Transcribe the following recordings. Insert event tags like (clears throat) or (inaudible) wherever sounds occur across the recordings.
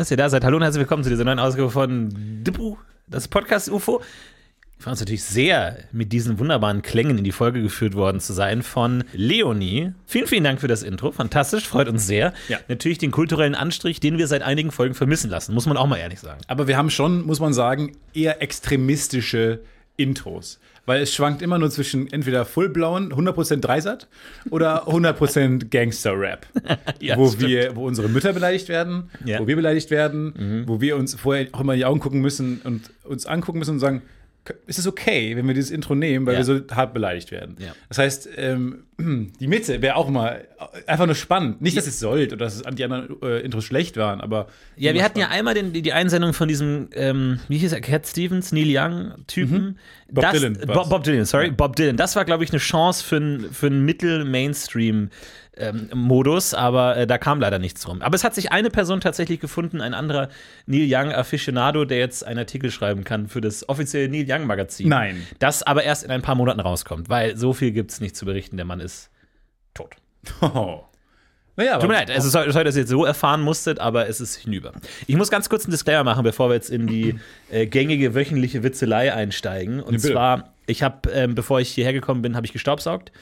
Dass ihr da seid. Hallo und herzlich willkommen zu dieser neuen Ausgabe von Dippu, das Podcast UFO. Wir freuen uns natürlich sehr, mit diesen wunderbaren Klängen in die Folge geführt worden zu sein von Leonie. Vielen, vielen Dank für das Intro. Fantastisch, freut uns sehr. Ja. Natürlich den kulturellen Anstrich, den wir seit einigen Folgen vermissen lassen, muss man auch mal ehrlich sagen. Aber wir haben schon, muss man sagen, eher extremistische Intros. Weil es schwankt immer nur zwischen entweder fullblauen 100% Dreisat oder 100% Gangster-Rap. (laughs) Ja, wo, stimmt. wir, wo unsere Mütter beleidigt werden, Ja. Mhm. wo wir beleidigt werden, wo wir uns vorher auch immer in die Augen gucken müssen und uns angucken müssen und sagen, ist es okay, wenn wir dieses Intro nehmen, weil Ja. wir so hart beleidigt werden. Ja. Das heißt, ähm, (clears throat) die Mitte wäre auch mal einfach nur spannend. Nicht, dass es sollt oder dass die anderen äh, Intros schlecht waren, aber Ja, wir hatten ja spannend. einmal den, die, die Einsendung von diesem, ähm, wie hieß er, Cat Stevens, Neil Young-Typen. Bob Das- Dylan. Bob, Bob Dylan, sorry, Ja. Bob Dylan. Das war, glaube ich, eine Chance für einen für einen Mittel-Mainstream-Modus, aber äh, da kam leider nichts rum. Aber es hat sich eine Person tatsächlich gefunden, ein anderer Neil Young-Aficionado, der jetzt einen Artikel schreiben kann für das offizielle Neil Young-Magazin. Nein. Das aber erst in ein paar Monaten rauskommt, weil so viel gibt es nicht zu berichten. Der Mann ist tot. (laughs) Oh. Naja, Tut mir leid, also sorry, sorry, dass ihr jetzt so erfahren musstet, aber es ist hinüber. Ich muss ganz kurz einen Disclaimer machen, bevor wir jetzt in die (clears throat) äh, gängige wöchentliche Witzelei einsteigen. Und bitte. zwar, ich habe, ähm, bevor ich hierher gekommen bin, habe ich gestaubsaugt.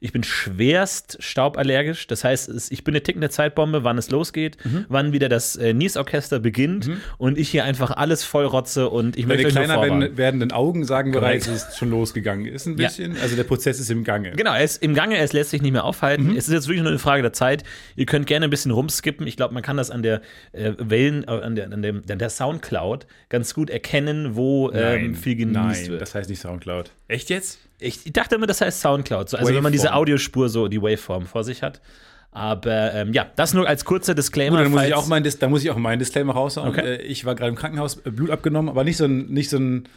Ich bin schwerst stauballergisch. Das heißt, es, ich bin eine tickende Zeitbombe, wann es losgeht, Mhm. wann wieder das äh, Niesorchester beginnt und ich hier einfach alles vollrotze und ich Deine möchte kleiner werden, werdenden Augen sagen bereits, es ist schon losgegangen. Ist ein Ja. bisschen, also der Prozess ist im Gange. Genau, er ist im Gange, es lässt sich nicht mehr aufhalten. Mhm. Es ist jetzt wirklich nur eine Frage der Zeit. Ihr könnt gerne ein bisschen rumskippen. Ich glaube, man kann das an der äh, Wellen, äh, an der, an dem, an der Soundcloud ganz gut erkennen, wo ähm, viel genießt nein, wird. das heißt nicht Soundcloud. Echt jetzt? Ich, dachte immer, das heißt Soundcloud. So, also wenn man diese Waveform. Audiospur so, die Waveform vor sich hat. Aber ähm, ja, das nur als kurzer Disclaimer. Gut, dann muss ich auch mein, Dis- dann muss ich auch meinen Disclaimer raushauen. Okay. Äh, Ich war gerade im Krankenhaus, äh, Blut abgenommen, aber nicht so ein, nicht so ein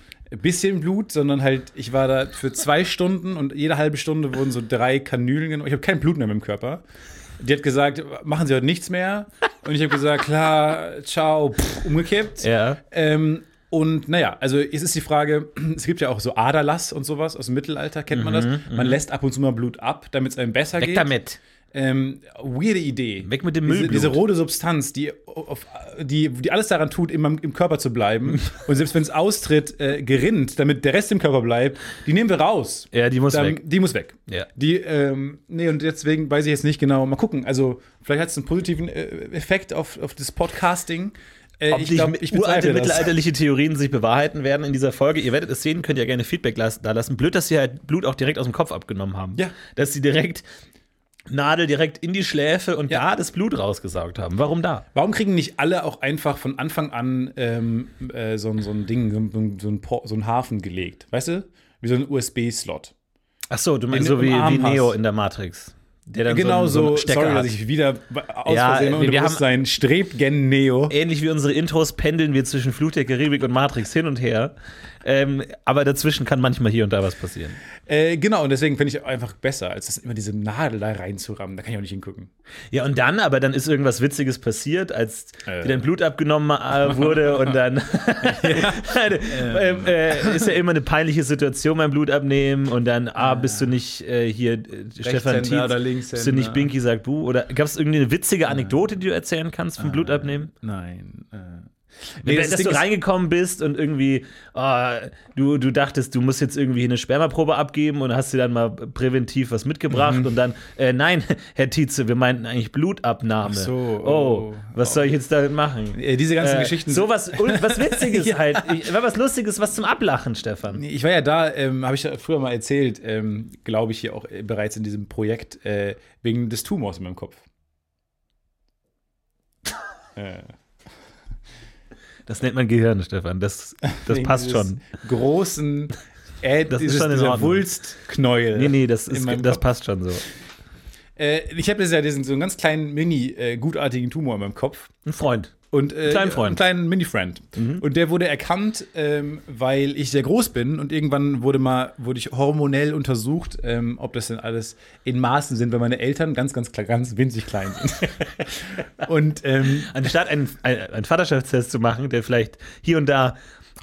bisschen Blut, sondern halt, ich war da für zwei Stunden und jede halbe Stunde wurden so drei Kanülen genommen. Ich habe kein Blut mehr im Körper. Die hat gesagt, machen Sie heute nichts mehr. Und ich habe gesagt, klar, ciao, pff, umgekippt. Ja. Ähm, und naja, also es ist die Frage, (clears throat) es gibt ja auch so Aderlass und sowas aus dem Mittelalter, kennt man das? Man lässt ab und zu mal Blut ab, damit es einem besser Mhm, Weg geht. damit. Ähm, weirde Idee. Weg mit dem diese, Müllblut. diese rote Substanz, die, auf, die, die alles daran tut, im, im Körper zu bleiben (laughs) und selbst wenn es austritt, äh, gerinnt, damit der Rest im Körper bleibt, die nehmen wir raus. Ja, die muss Dann- weg. Die muss weg. Ja. Die, ähm, nee, und deswegen weiß ich jetzt nicht genau. Mal gucken. Also, vielleicht hat es einen positiven äh, Effekt auf, auf das Podcasting. Äh, Ob ich die glaube, ich uralte mittelalterliche Theorien sich bewahrheiten werden in dieser Folge. Ihr werdet es sehen, könnt ja gerne Feedback da lassen. Blöd, dass sie halt Blut auch direkt aus dem Kopf abgenommen haben. Ja. Dass sie direkt Nadel direkt in die Schläfe und Ja. da das Blut rausgesaugt haben. Warum da? Warum kriegen nicht alle auch einfach von Anfang an ähm, äh, so, ein- so ein Ding, so, ein- so, ein, so ein Hafen gelegt? Weißt du? Wie so ein USB-Slot. Ach so, du meinst In- so wie, wie. Neo in der Matrix. Der dann Genau so, einen- so, einen Stecker sorry, hat. dass ich wieder aus Ja, Versehen wir- wir haben- Bewusstsein strebt gen Neo. Ähnlich wie unsere Intros pendeln wir zwischen Fluch der Karibik und Matrix hin und her. Ähm, aber dazwischen kann manchmal hier und da was passieren. Äh, genau, und deswegen finde ich einfach besser, als das immer diese Nadel da reinzurammen. Da kann ich auch nicht hingucken. Ja, und dann, aber dann ist irgendwas Witziges passiert, als Äh. dir dein Blut abgenommen äh, wurde und dann (laughs) (laughs) ähm, äh, ist ja immer eine peinliche Situation beim Blut abnehmen und dann, ah, bist du nicht äh, hier äh, Stefan Tietz, oder bist du Linkshänder? nicht Binky sagt Bu oder gab es irgendeine witzige Anekdote, die du erzählen kannst vom Blut abnehmen? Nein. Nee, das dass Ding du reingekommen bist und irgendwie, ah, du, du dachtest, du musst jetzt irgendwie eine Spermaprobe abgeben und hast dir dann mal präventiv was mitgebracht Mhm. und dann, äh, nein, (laughs) Herr Tietze, wir meinten eigentlich Blutabnahme. Ach so, oh, oh. was soll ich jetzt damit machen? Äh, diese ganzen Äh, Geschichten. So was, was (laughs) Witziges halt. Ich, war was Lustiges, was zum Ablachen, Stefan. Ich war ja da, ähm, habe ich ja früher mal erzählt, ähm, glaube ich, hier auch äh, bereits in diesem Projekt, äh, wegen des Tumors in meinem Kopf. (laughs) äh, Das nennt man Gehirn, Stefan. Das, das passt schon. Großen, äh, Das ist schon dieser. Wulstknäuel. Nee, nee, das, ist, das passt schon so. Äh, ich habe ja diesen so einen ganz kleinen, mini, äh, gutartigen Tumor in meinem Kopf. Ein Freund. Und, äh, Kleinen Freund. Einen kleinen Mini-Friend. Und der wurde erkannt, ähm, weil ich sehr groß bin und irgendwann wurde mal, wurde ich hormonell untersucht, ähm, ob das denn alles in Maßen sind, weil meine Eltern ganz, ganz, ganz winzig klein sind. (laughs) und ähm, Anstatt einen, einen einen Vaterschaftstest zu machen, der vielleicht hier und da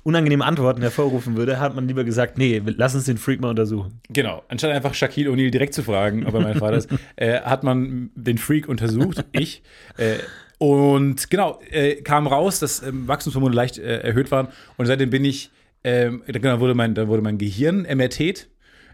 unangenehme Antworten hervorrufen würde, hat man lieber gesagt, nee, lass uns den Freak mal untersuchen. genau, anstatt einfach Shaquille O'Neal direkt zu fragen, ob er mein Vater ist, (laughs) äh, hat man den Freak untersucht, ich. Äh, Und genau, äh, kam raus, dass ähm, Wachstumshormone leicht äh, erhöht waren. Und seitdem bin ich, ähm, genau, wurde mein, da wurde mein Gehirn MRT.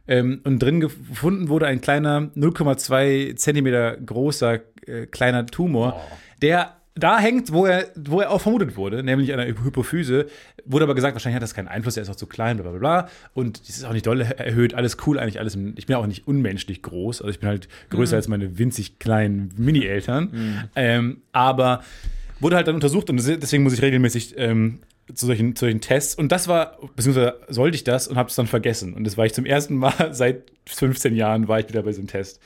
Ähm, und drin gefunden wurde ein kleiner 0,2 Zentimeter großer äh, kleiner Tumor, der da hängt, wo er, wo er auch vermutet wurde, nämlich an der Hypophyse. Wurde aber gesagt, wahrscheinlich hat das keinen Einfluss, er ist auch zu klein, bla bla bla. Und das ist auch nicht doll erhöht, alles cool, eigentlich alles. Ich bin auch nicht unmenschlich groß, also ich bin halt größer mhm. als meine winzig kleinen Mini-Eltern. Mhm. Ähm, aber wurde halt dann untersucht und deswegen muss ich regelmäßig ähm, zu solchen, zu solchen Tests. Und das war, beziehungsweise sollte ich das und habe es dann vergessen. Und das war ich zum ersten Mal (laughs) seit 15 Jahren, war ich wieder bei so einem Test.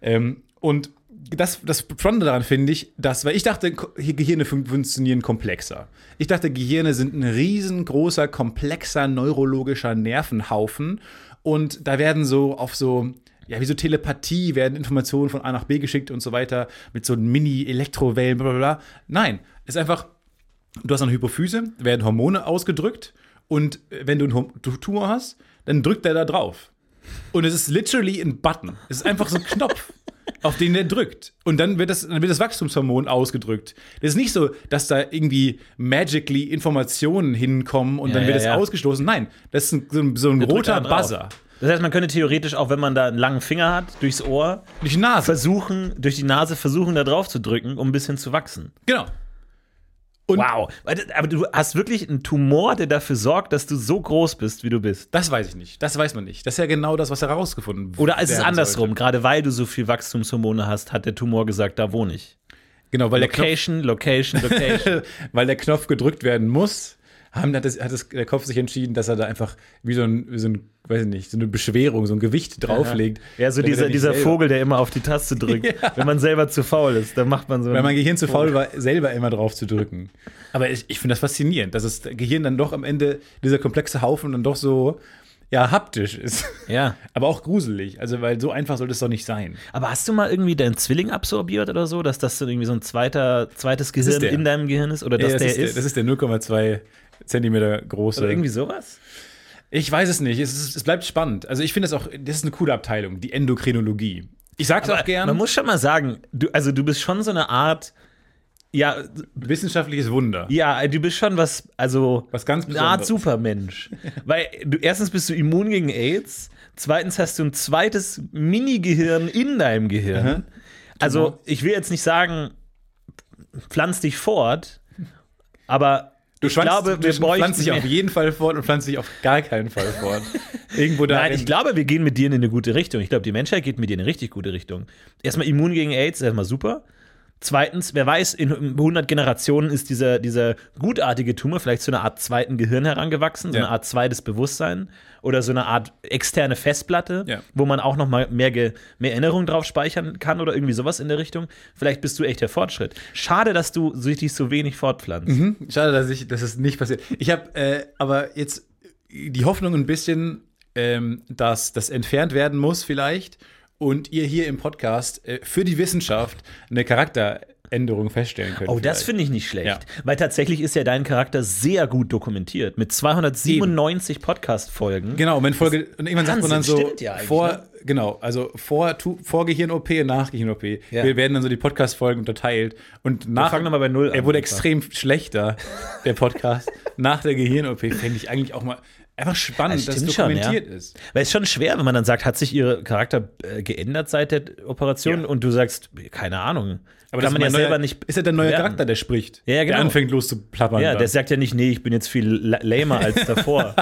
Ähm, und das, das Spannende daran finde ich, dass, weil ich dachte, Gehirne funktionieren komplexer. Ich dachte, Gehirne sind ein riesengroßer, komplexer neurologischer Nervenhaufen und da werden so auf so, ja, wie so Telepathie, werden Informationen von A nach B geschickt und so weiter mit so Mini-Elektrowellen, bla bla bla. Nein, es ist einfach, du hast eine Hypophyse, werden Hormone ausgedrückt und wenn du einen Tumor hast, dann drückt er da drauf. Und es ist literally ein Button. Es ist einfach so ein Knopf auf den der drückt. Und dann wird, das, dann wird das Wachstumshormon ausgedrückt. Das ist nicht so, dass da irgendwie magically Informationen hinkommen und ja, dann wird es ja. ausgestoßen. Nein, das ist ein, so ein, so ein roter Buzzer. Das heißt, man könnte theoretisch auch, wenn man da einen langen Finger hat, durchs Ohr, durch die Nase versuchen, durch die Nase versuchen, da drauf zu drücken, um ein bisschen zu wachsen. Genau. Und wow. Aber du hast wirklich einen Tumor, der dafür sorgt, dass du so groß bist, wie du bist. Das weiß ich nicht. Das weiß man nicht. Das ist ja genau das, was herausgefunden wurde. Oder ist es andersrum? Sollte. Gerade weil du so viel Wachstumshormone hast, hat der Tumor gesagt, da wohne ich. Genau, weil Location, der Knopf, Location, Location. (laughs) weil der Knopf gedrückt werden muss, haben, hat, das, hat das, der Kopf sich entschieden, dass er da einfach wie so ein, wie so ein weiß ich nicht, so eine Beschwerung, so ein Gewicht drauflegt. Ja, ja so dieser, dieser Vogel, der immer auf die Taste drückt. (laughs) ja. Wenn man selber zu faul ist, dann macht man so. Wenn mein Gehirn zu faul war, selber immer drauf zu drücken. Aber ich, ich finde das faszinierend, dass das Gehirn dann doch am Ende, dieser komplexe Haufen dann doch so ja, haptisch ist. Ja. (laughs) Aber auch gruselig. Also, weil so einfach sollte es doch nicht sein. Aber hast du mal irgendwie deinen Zwilling absorbiert oder so, dass das so irgendwie so ein zweiter, zweites Gehirn in deinem Gehirn ist? Oder dass ja, das der ist, ist? Der, das ist der 0,2 Zentimeter große. Oder irgendwie sowas? Ich weiß es nicht. Es, ist, es bleibt spannend. Also ich finde es auch, das ist eine coole Abteilung, die Endokrinologie. Ich sag's Aber auch gern. Man muss schon mal sagen, du, also du bist schon so eine Art, ja. Wissenschaftliches Wunder. Ja, du bist schon was, also. Was ganz Besonderes. Eine Art Supermensch. (laughs) Weil du, erstens bist du immun gegen AIDS. Zweitens hast du ein zweites Mini-Gehirn in deinem Gehirn. Mhm. Also, ich will jetzt nicht sagen, pflanz dich fort, aber Du ich glaube, wir pflanzt dich auf jeden Fall fort und pflanzt dich auf gar keinen Fall fort. Irgendwo da. Nein, ich glaube, wir gehen mit dir in eine gute Richtung. Ich glaube, die Menschheit geht mit dir in eine richtig gute Richtung. Erstmal immun gegen AIDS, erstmal super. Zweitens, wer weiß, in 100 Generationen ist dieser, dieser gutartige Tumor vielleicht zu einer Art zweiten Gehirn herangewachsen, so ja. eine Art zweites Bewusstsein oder so eine Art externe Festplatte, ja. wo man auch noch mal mehr, mehr Erinnerungen drauf speichern kann oder irgendwie sowas in der Richtung. Vielleicht bist du echt der Fortschritt. Schade, dass du dich so wenig fortpflanzt. Mhm. Schade, dass, ich, dass es nicht passiert. Ich habe äh, aber jetzt die Hoffnung ein bisschen, ähm, dass das entfernt werden muss vielleicht und ihr hier im Podcast äh, für die Wissenschaft eine Charakteränderung feststellen könnt. Oh, vielleicht. das finde ich nicht schlecht. Ja. Weil tatsächlich ist ja dein Charakter sehr gut dokumentiert. Mit 297 Podcast-Folgen. Genau, und wenn Folge, und irgendwann sagt man dann so, ja vor, ne? genau, also vor, vor Gehirn-OP und nach Gehirn-OP. Ja. Wir werden dann so die Podcast-Folgen unterteilt. Und nach. Wir fangen nochmal bei Null an. Er wurde extrem schlechter, der Podcast. (laughs) nach der Gehirn-OP fände ich eigentlich auch mal einfach spannend, dass es dokumentiert schon, ja. ist. Weil es ist schon schwer, wenn man dann sagt, hat sich ihr Charakter äh, geändert seit der Operation ja. und du sagst, keine Ahnung. Aber kann man ja selber nicht. Ist ja der neue werden. Charakter, der spricht. Ja, genau. Der anfängt loszuplappern. Ja, der sagt ja nicht, nee, ich bin jetzt viel lamer als (laughs) davor.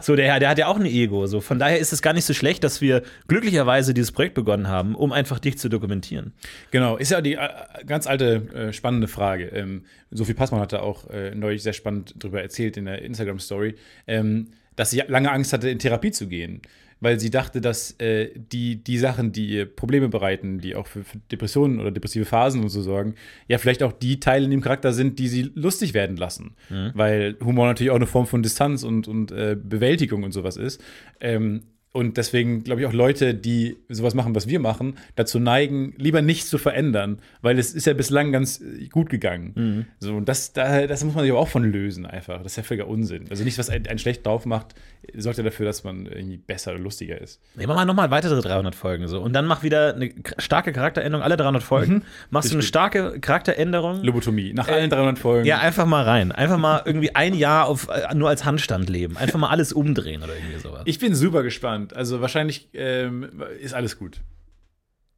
so, der, der hat ja auch ein Ego. So. Von daher ist es gar nicht so schlecht, dass wir glücklicherweise dieses Projekt begonnen haben, um einfach dich zu dokumentieren. Genau, ist ja die äh, ganz alte, äh, spannende Frage. Ähm, Sophie Passmann hat da auch äh, neulich sehr spannend drüber erzählt in der Instagram-Story. Ähm, dass sie lange Angst hatte, in Therapie zu gehen. Weil sie dachte, dass äh, die, die Sachen, die ihr Probleme bereiten, die auch für, für, Depressionen oder depressive Phasen und so sorgen, ja, vielleicht auch die Teile in dem Charakter sind, die sie lustig werden lassen. Mhm. Weil Humor natürlich auch eine Form von Distanz und, und äh, Bewältigung und sowas ist. Ähm, Und deswegen glaube ich auch Leute, die sowas machen, was wir machen, dazu neigen, lieber nichts zu verändern, weil es ist ja bislang ganz äh, gut gegangen. Mhm. So, und das, da, das muss man sich aber auch von lösen, einfach. Das ist ja völliger Unsinn. Also nichts, was einen, schlecht drauf macht, sorgt ja dafür, dass man irgendwie besser oder lustiger ist. Nehmen wir mal nochmal weitere 300 Folgen so. Und dann mach wieder eine starke Charakteränderung, alle 300 Folgen. Machst du eine starke Charakteränderung? Lobotomie. Nach allen 300 Folgen. Ja, einfach mal rein. Einfach mal irgendwie ein Jahr auf, äh, nur als Handstand leben. Einfach mal alles umdrehen oder irgendwie sowas. Ich bin super gespannt. Also wahrscheinlich ähm, ist alles gut.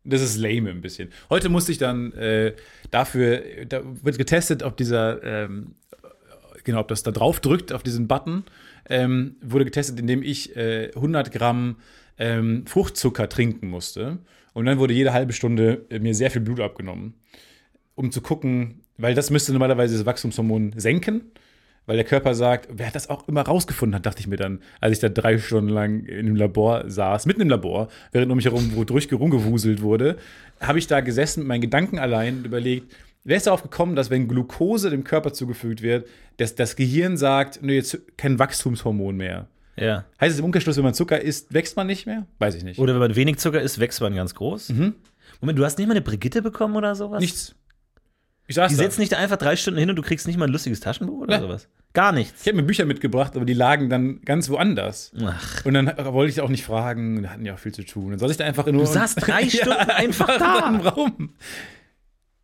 Das ist lame ein bisschen. Heute musste ich dann äh, dafür, da wird getestet, ob dieser, ähm, genau, ob das da drauf drückt, auf diesen Button, ähm, wurde getestet, indem ich äh, 100 Gramm ähm, Fruchtzucker trinken musste. Und dann wurde jede halbe Stunde äh, mir sehr viel Blut abgenommen, um zu gucken, weil das müsste normalerweise das Wachstumshormon senken weil der Körper sagt, wer das auch immer rausgefunden hat, dachte ich mir dann, als ich da drei Stunden lang in einem Labor saß, mitten im Labor, während um mich herum wo durch rumgewuselt wurde, habe ich da gesessen mit meinen Gedanken allein und überlegt, wer ist darauf gekommen, dass wenn Glucose dem Körper zugefügt wird, dass das Gehirn sagt, nö, jetzt kein Wachstumshormon mehr. Ja. Heißt es im Umkehrschluss, wenn man Zucker isst, wächst man nicht mehr? Weiß ich nicht. Oder wenn man wenig Zucker isst, wächst man ganz groß. Moment, du hast nicht mal eine Brigitte bekommen oder sowas? Nichts. Ich saß Die da. setzen dich da einfach drei Stunden hin und du kriegst nicht mal ein lustiges Taschenbuch oder Ne. sowas? Gar nichts. Ich habe mir Bücher mitgebracht, aber die lagen dann ganz woanders. Ach. Und dann wollte ich auch nicht fragen, da hatten ja auch viel zu tun. Dann saß ich da einfach nur. Du saßt (laughs) drei Stunden einfach da. im Raum.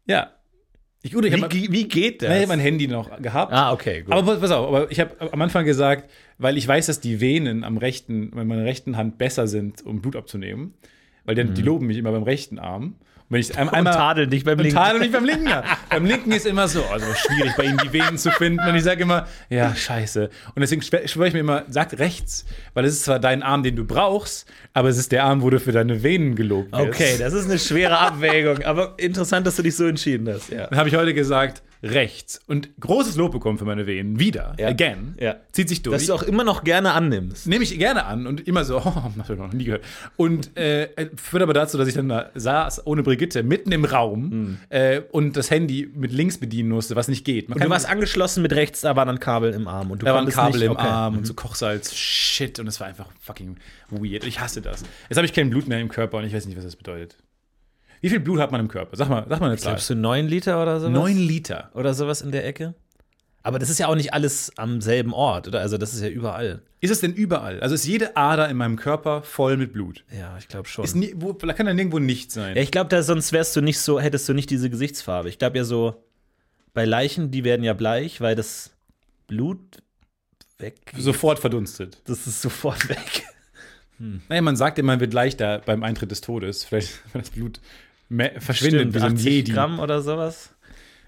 Ja. Ich, gut, ich Wie, habe ge- wie geht das? ich hab mein Handy noch gehabt. ah, okay, gut. Aber pass auf, aber ich habe am Anfang gesagt, weil ich weiß, dass die Venen am rechten, bei meiner rechten Hand besser sind, um Blut abzunehmen. Weil dann, die loben mich immer beim rechten Arm. Wenn ich ein, und einmal. tadeln dich beim Linken. tadeln mich beim linken Arm. beim linken ist immer so, also schwierig bei ihnen die Venen zu finden. Und ich sage immer, ja, scheiße. Und deswegen schwö- schwöre ich mir immer, sag rechts, weil es ist zwar dein Arm, den du brauchst, aber es ist der Arm, wo du für deine Venen gelobt wirst. Okay, das ist eine schwere Abwägung, aber interessant, dass du dich so entschieden hast. Ja. Dann habe ich heute gesagt, rechts. Und großes Lob bekommen für meine Venen. Wieder. Ja. Again. Ja. Zieht sich durch. Dass du auch immer noch gerne annimmst. Nehme ich gerne an und immer so, (laughs) oh, habe ich noch nie gehört. Und äh, führt aber dazu, dass ich dann da saß, ohne Brigitte, mitten im Raum äh, und das Handy mit links bedienen musste, was nicht geht. Man Und du warst angeschlossen mit rechts, da war dann Kabel im Arm. Und du da war ein konntest Kabel nicht, im okay. Arm und so Kochsalz, shit. Und es war einfach fucking weird. Ich hasse das. Jetzt habe ich kein Blut mehr im Körper und ich weiß nicht, was das bedeutet. Wie viel Blut hat man im Körper? Sag mal, sag mal eine Zahl. Glaubst du neun Liter oder sowas? Neun Liter. Oder sowas in der Ecke? Aber das ist ja auch nicht alles am selben Ort, oder? Also das ist ja überall. Ist es denn überall? Also ist jede Ader in meinem Körper voll mit Blut? Ja, ich glaube schon. Ist nie, wo, da kann dann nirgendwo nichts sein. Ja, ich glaube, da sonst wärst du nicht so, hättest du nicht diese Gesichtsfarbe. Ich glaube ja so, bei Leichen, die werden ja bleich, weil das Blut weg. Sofort verdunstet. Das ist sofort (laughs) weg. Naja, man sagt immer, man wird leichter beim Eintritt des Todes. (laughs) Vielleicht, wenn das Blut verschwindet wie so ein 80 Jedi. Gramm oder sowas.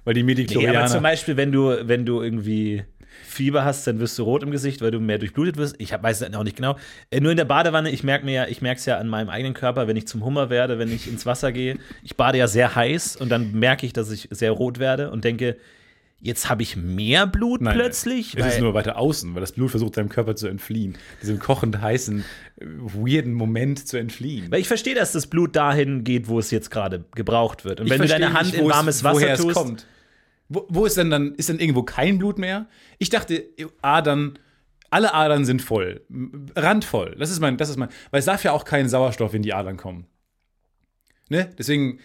Weil die Nee, aber zum Beispiel, wenn du, wenn du irgendwie Fieber hast, dann wirst du rot im Gesicht, weil du mehr durchblutet wirst. Ich hab, weiß es auch nicht genau. Äh, nur in der Badewanne, ich merke mir ja, ich merke es ja an meinem eigenen Körper, wenn ich zum Hummer werde, wenn ich ins Wasser gehe. Ich bade ja sehr heiß und dann merke ich, dass ich sehr rot werde und denke, jetzt habe ich mehr Blut Nein, plötzlich. Es ist nur weiter außen, weil das Blut versucht, seinem Körper zu entfliehen. Diesem kochend heißen, weirden Moment zu entfliehen. Weil ich verstehe, dass das Blut dahin geht, wo es jetzt gerade gebraucht wird. Und Ich wenn du deine Hand nicht, in wo es- warmes Wasser woher tust, es kommt. Wo, wo ist denn dann, ist denn irgendwo kein Blut mehr? Ich dachte, Adern, alle Adern sind voll. Randvoll. Das ist mein, das ist mein, weil es darf ja auch kein Sauerstoff in die Adern kommen. Ne? Deswegen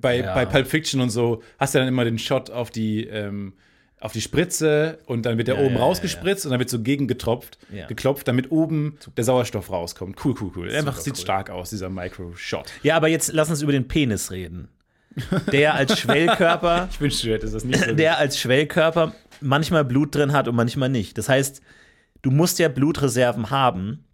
bei, Ja. bei Pulp Fiction und so hast du dann immer den Shot auf die, ähm, auf die Spritze und dann wird der Ja, oben ja, rausgespritzt und dann wird so gegengetropft, geklopft, damit oben der Sauerstoff rauskommt. Cool, cool, cool. Einfach Super sieht cool. stark aus, dieser Micro-Shot. Ja, aber jetzt lass uns über den Penis reden. Der als (laughs) Schwellkörper, Ich wünschte, du hättest das nicht so (laughs) der als Schwellkörper manchmal Blut drin hat und manchmal nicht. Das heißt, du musst ja Blutreserven haben.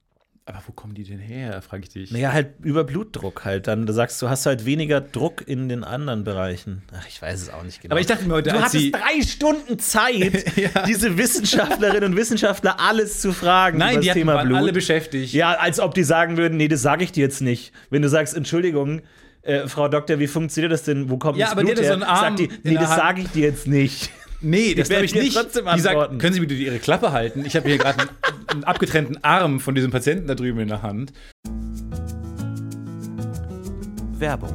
Aber wo kommen die denn her, frage ich dich. Naja, halt über Blutdruck halt. Dann du sagst du, hast halt weniger Druck in den anderen Bereichen. Ach, ich weiß es auch nicht genau. Aber ich dachte mir heute, du hattest drei Stunden Zeit, (laughs) Ja. diese Wissenschaftlerinnen und Wissenschaftler alles zu fragen Nein, über die Thema waren Blut. alle beschäftigt. Ja, als ob die sagen würden, nee, das sage ich dir jetzt nicht. Wenn du sagst, Entschuldigung, äh, Frau Doktor, wie funktioniert das denn? Wo kommt Ja, das aber Blut hatte so her? einen Arm Sagt die, nee, das sage ich dir jetzt nicht. Nee, das glaube ich nicht. trotzdem Die sagt, antworten. können Sie bitte Ihre Klappe halten? Ich habe hier gerade einen, einen abgetrennten Arm von diesem Patienten da drüben in der Hand. Werbung.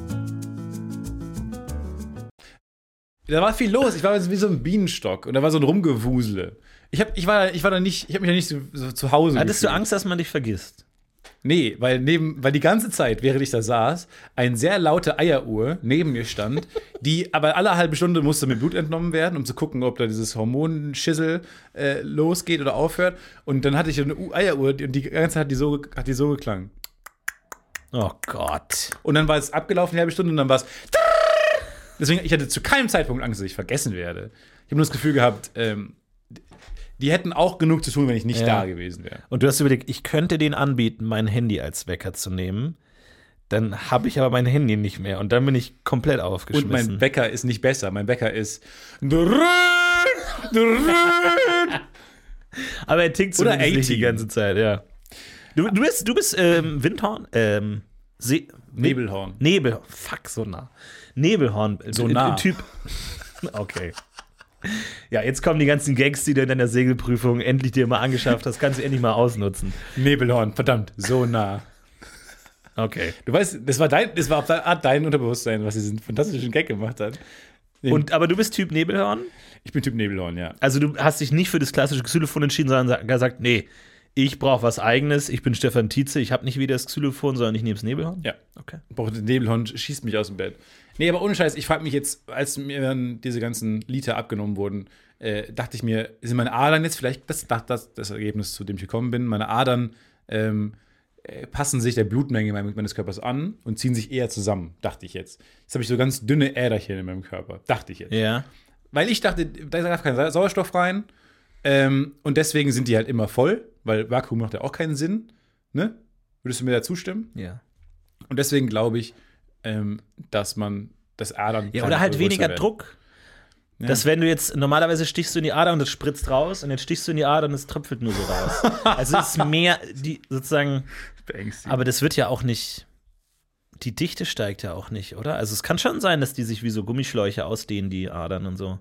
Da war viel los. Ich war wie so ein Bienenstock und da war so ein Rumgewusele. Ich, hab, ich, war, ich war da nicht, ich habe mich da nicht so, so zu Hause Hattest du gefühlt. Angst, dass man dich vergisst? Nee, weil neben, weil die ganze Zeit, während ich da saß, eine sehr laute Eieruhr neben mir stand, (laughs) die aber alle halbe Stunde musste mir Blut entnommen werden, um zu gucken, ob da dieses Hormonschissel äh, losgeht oder aufhört. Und dann hatte ich eine Eieruhr und die ganze Zeit hat die so, hat die so geklangen. Oh Gott. Und dann war es abgelaufen, eine halbe Stunde, und dann war es. Deswegen, ich hatte zu keinem Zeitpunkt Angst, dass ich vergessen werde. Ich habe nur das Gefühl gehabt, ähm, die hätten auch genug zu tun, wenn ich nicht Ja. da gewesen wäre. Und du hast überlegt, ich könnte den anbieten, mein Handy als Wecker zu nehmen. Dann habe ich aber mein Handy nicht mehr und dann bin ich komplett Und aufgeschmissen. mein Wecker ist nicht besser. Mein Wecker ist. aber er tickt Oder zumindest nicht die 18. ganze Zeit, ja. Du, du bist, du bist ähm, Windhorn? Ähm, See, Nebelhorn. Nebel. Fuck, so nah. Nebelhorn. So nah. Typ. Okay. Ja, jetzt kommen die ganzen Gags, die du in deiner Segelprüfung endlich dir mal angeschafft hast. Kannst du endlich mal ausnutzen. Nebelhorn, verdammt, so nah. Okay. Du weißt, das war dein, das war auf der Art dein Unterbewusstsein, was diesen fantastischen Gag gemacht hat. Und, aber du bist Typ Nebelhorn? ich bin Typ Nebelhorn, ja. Also du hast dich nicht für das klassische Xylophon entschieden, sondern sa- gesagt, nee, ich brauche was eigenes. Ich bin Stefan Tietze. Ich habe nicht wieder das Xylophon, sondern ich nehme das Nebelhorn. Ja. Okay. Boah, der Nebelhorn schießt mich aus dem Bett. Nee, aber ohne Scheiß, ich frage mich jetzt, als mir dann diese ganzen Liter abgenommen wurden, äh, dachte ich mir, sind meine Adern jetzt vielleicht, das das, das, das Ergebnis, zu dem ich gekommen bin, meine Adern ähm, äh, passen sich der Blutmenge mein- meines Körpers an und ziehen sich eher zusammen, dachte ich jetzt. Jetzt habe ich so ganz dünne Äderchen in meinem Körper, dachte ich jetzt. Ja. Weil ich dachte, da darf kein Sa- Sauerstoff rein. Ähm, und deswegen sind die halt immer voll, weil Vakuum macht ja auch keinen Sinn. Ne? Würdest du mir da zustimmen? Ja. Und deswegen glaube ich, ähm, dass man das Adern. Ja, oder halt weniger werden. Druck. Ja. Dass wenn du jetzt, normalerweise stichst du in die Ader und das spritzt raus und jetzt stichst du in die Ader und es tröpfelt nur so raus. also es ist (laughs) mehr, die sozusagen, aber das wird ja auch nicht, die Dichte steigt ja auch nicht, oder? Also es kann schon sein, dass die sich wie so Gummischläuche ausdehnen, die Adern und so.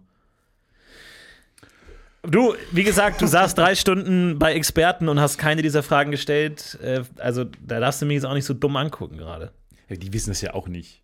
Du, wie gesagt, du saßt drei (laughs) Stunden bei Experten und hast keine dieser Fragen gestellt. Äh, Also da darfst du mich jetzt auch nicht so dumm angucken gerade. Ja, die wissen das ja auch nicht.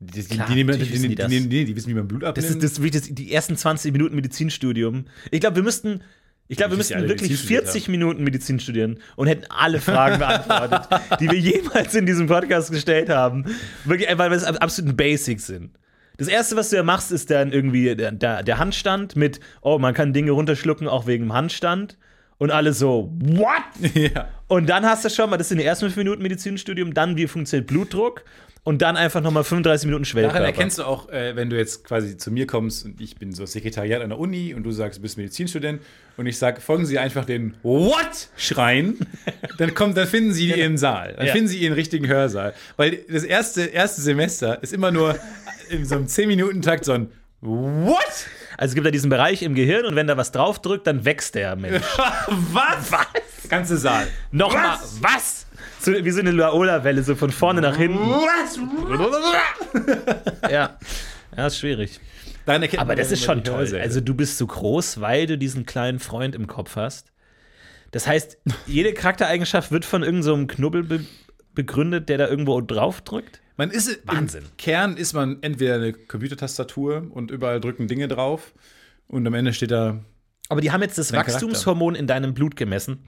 Die, die, Klar, die, nehmen, die, wissen die, die das. nehmen- nee, die wissen, wie man Blut Das abnimmt. ist, das, das, die ersten 20 Minuten Medizinstudium. Ich glaube, wir müssten, ich glaube, wir müssten wirklich Medizin studiert 40 Minuten Medizin studieren und hätten alle Fragen beantwortet, (laughs) die wir jemals in diesem Podcast gestellt haben. Wirklich einfach, weil es absoluten Basics sind. Das erste, was du ja machst, ist dann irgendwie der, der, der Handstand mit, oh, man kann Dinge runterschlucken, auch wegen dem Handstand. Und alle so, what? (laughs) Ja. Und dann hast du schon mal, das sind die ersten fünf Minuten Medizinstudium, dann wie funktioniert Blutdruck und dann einfach nochmal 35 Minuten Schwellkörper. Daran erkennst du auch, äh, wenn du jetzt quasi zu mir kommst und ich bin so Sekretariat an der Uni und du sagst, du bist Medizinstudent und ich sage, folgen Sie einfach den What schreien, (laughs) dann kommt, dann finden Sie Ihren Saal, dann Ja. finden Sie Ihren richtigen Hörsaal, weil das erste erste Semester ist immer nur in so einem 10 Minuten Takt so ein What? Also es gibt da diesen Bereich im Gehirn und wenn da was draufdrückt, dann wächst der Mensch. (laughs) Was? Was? Ganze Saal. Nochmal, was? So, wie so eine Laola-Welle, so von vorne nach hinten. Was? (laughs) Ja. Ja, ist schwierig. Aber das ist schon toll. Hörsäle. Also du bist so groß, weil du diesen kleinen Freund im Kopf hast. Das heißt, jede Charaktereigenschaft wird von irgendeinem so Knubbel be begründet, der da irgendwo draufdrückt. Man ist Wahnsinn. Im Kern ist man entweder eine Computertastatur und überall drücken Dinge drauf und am Ende steht da Aber die haben jetzt das Dein Charakter. Wachstumshormon in deinem Blut gemessen.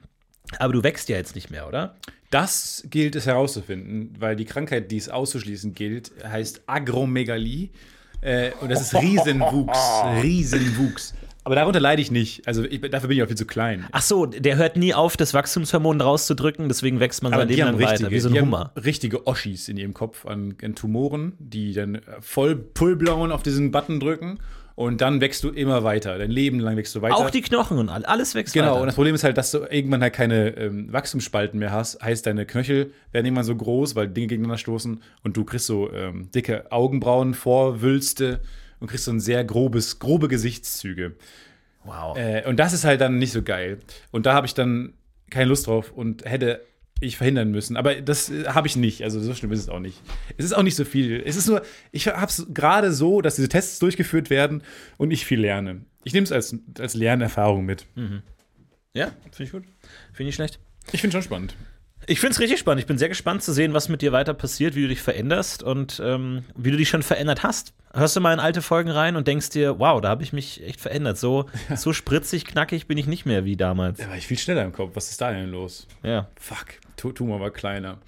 Aber du wächst ja jetzt nicht mehr, oder? Das gilt es herauszufinden, weil die Krankheit, die es auszuschließen gilt, heißt Agromegalie. Äh, und das ist Riesenwuchs. (laughs) Riesenwuchs. Aber darunter leide ich nicht. Also ich, dafür bin ich auch viel zu klein. Ach so, der hört nie auf, das Wachstumshormon rauszudrücken, deswegen wächst man sein Leben lang weiter, wie so ein Hummer. richtige Oschis in ihrem Kopf an, an Tumoren, die dann voll Pullblauen auf diesen Button drücken und dann wächst du immer weiter. Dein Leben lang wächst du weiter. Auch die Knochen und all- alles wächst Genau, und weiter. das Problem ist halt, dass du irgendwann halt keine ähm, Wachstumsspalten mehr hast. Heißt, deine Knöchel werden irgendwann so groß, weil Dinge gegeneinander stoßen und du kriegst so ähm, dicke Augenbrauen, Vorwülste und kriegst so ein sehr grobes, grobe Gesichtszüge. Wow. Äh, und das ist halt dann nicht so geil. Und da habe ich dann keine Lust drauf und hätte ich verhindern müssen. Aber das äh, habe ich nicht. Also so schlimm ist es auch nicht. Es ist auch nicht so viel. Es ist nur, ich habe es gerade so, dass diese Tests durchgeführt werden und ich viel lerne. Ich nehme es als, als Lernerfahrung mit. Ja, finde ich gut. Finde ich schlecht. Ich finde schon spannend. Ich finde es richtig spannend. Ich bin sehr gespannt zu sehen, was mit dir weiter passiert, wie du dich veränderst und ähm, wie du dich schon verändert hast. Hörst du mal in alte Folgen rein und denkst dir, wow, da habe ich mich echt verändert. So, so spritzig, knackig bin ich nicht mehr wie damals. Da war ich viel schneller im Kopf. Was ist da denn los? Ja. Fuck, Tu- Tumor war kleiner.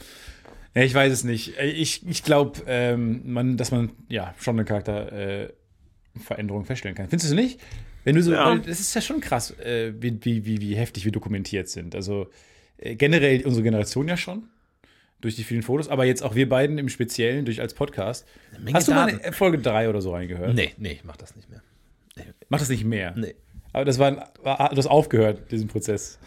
Ja, ich weiß es nicht. Äh, Ich, ich glaube, ähm, man, dass man ja schon eine Charakterveränderung äh, feststellen kann. Findest du es nicht? Wenn du so, Ja. das ist ja schon krass, äh, wie, wie, wie, wie heftig wir dokumentiert sind. Also generell unsere Generation ja schon. Durch die vielen Fotos, aber jetzt auch wir beiden im Speziellen durch als Podcast. Hast du mal Daten. in Folge 3 oder so reingehört? Nee, nee, ich mach das nicht mehr. Mach das nicht mehr. Nee. Aber das war, war du hast aufgehört, diesen Prozess.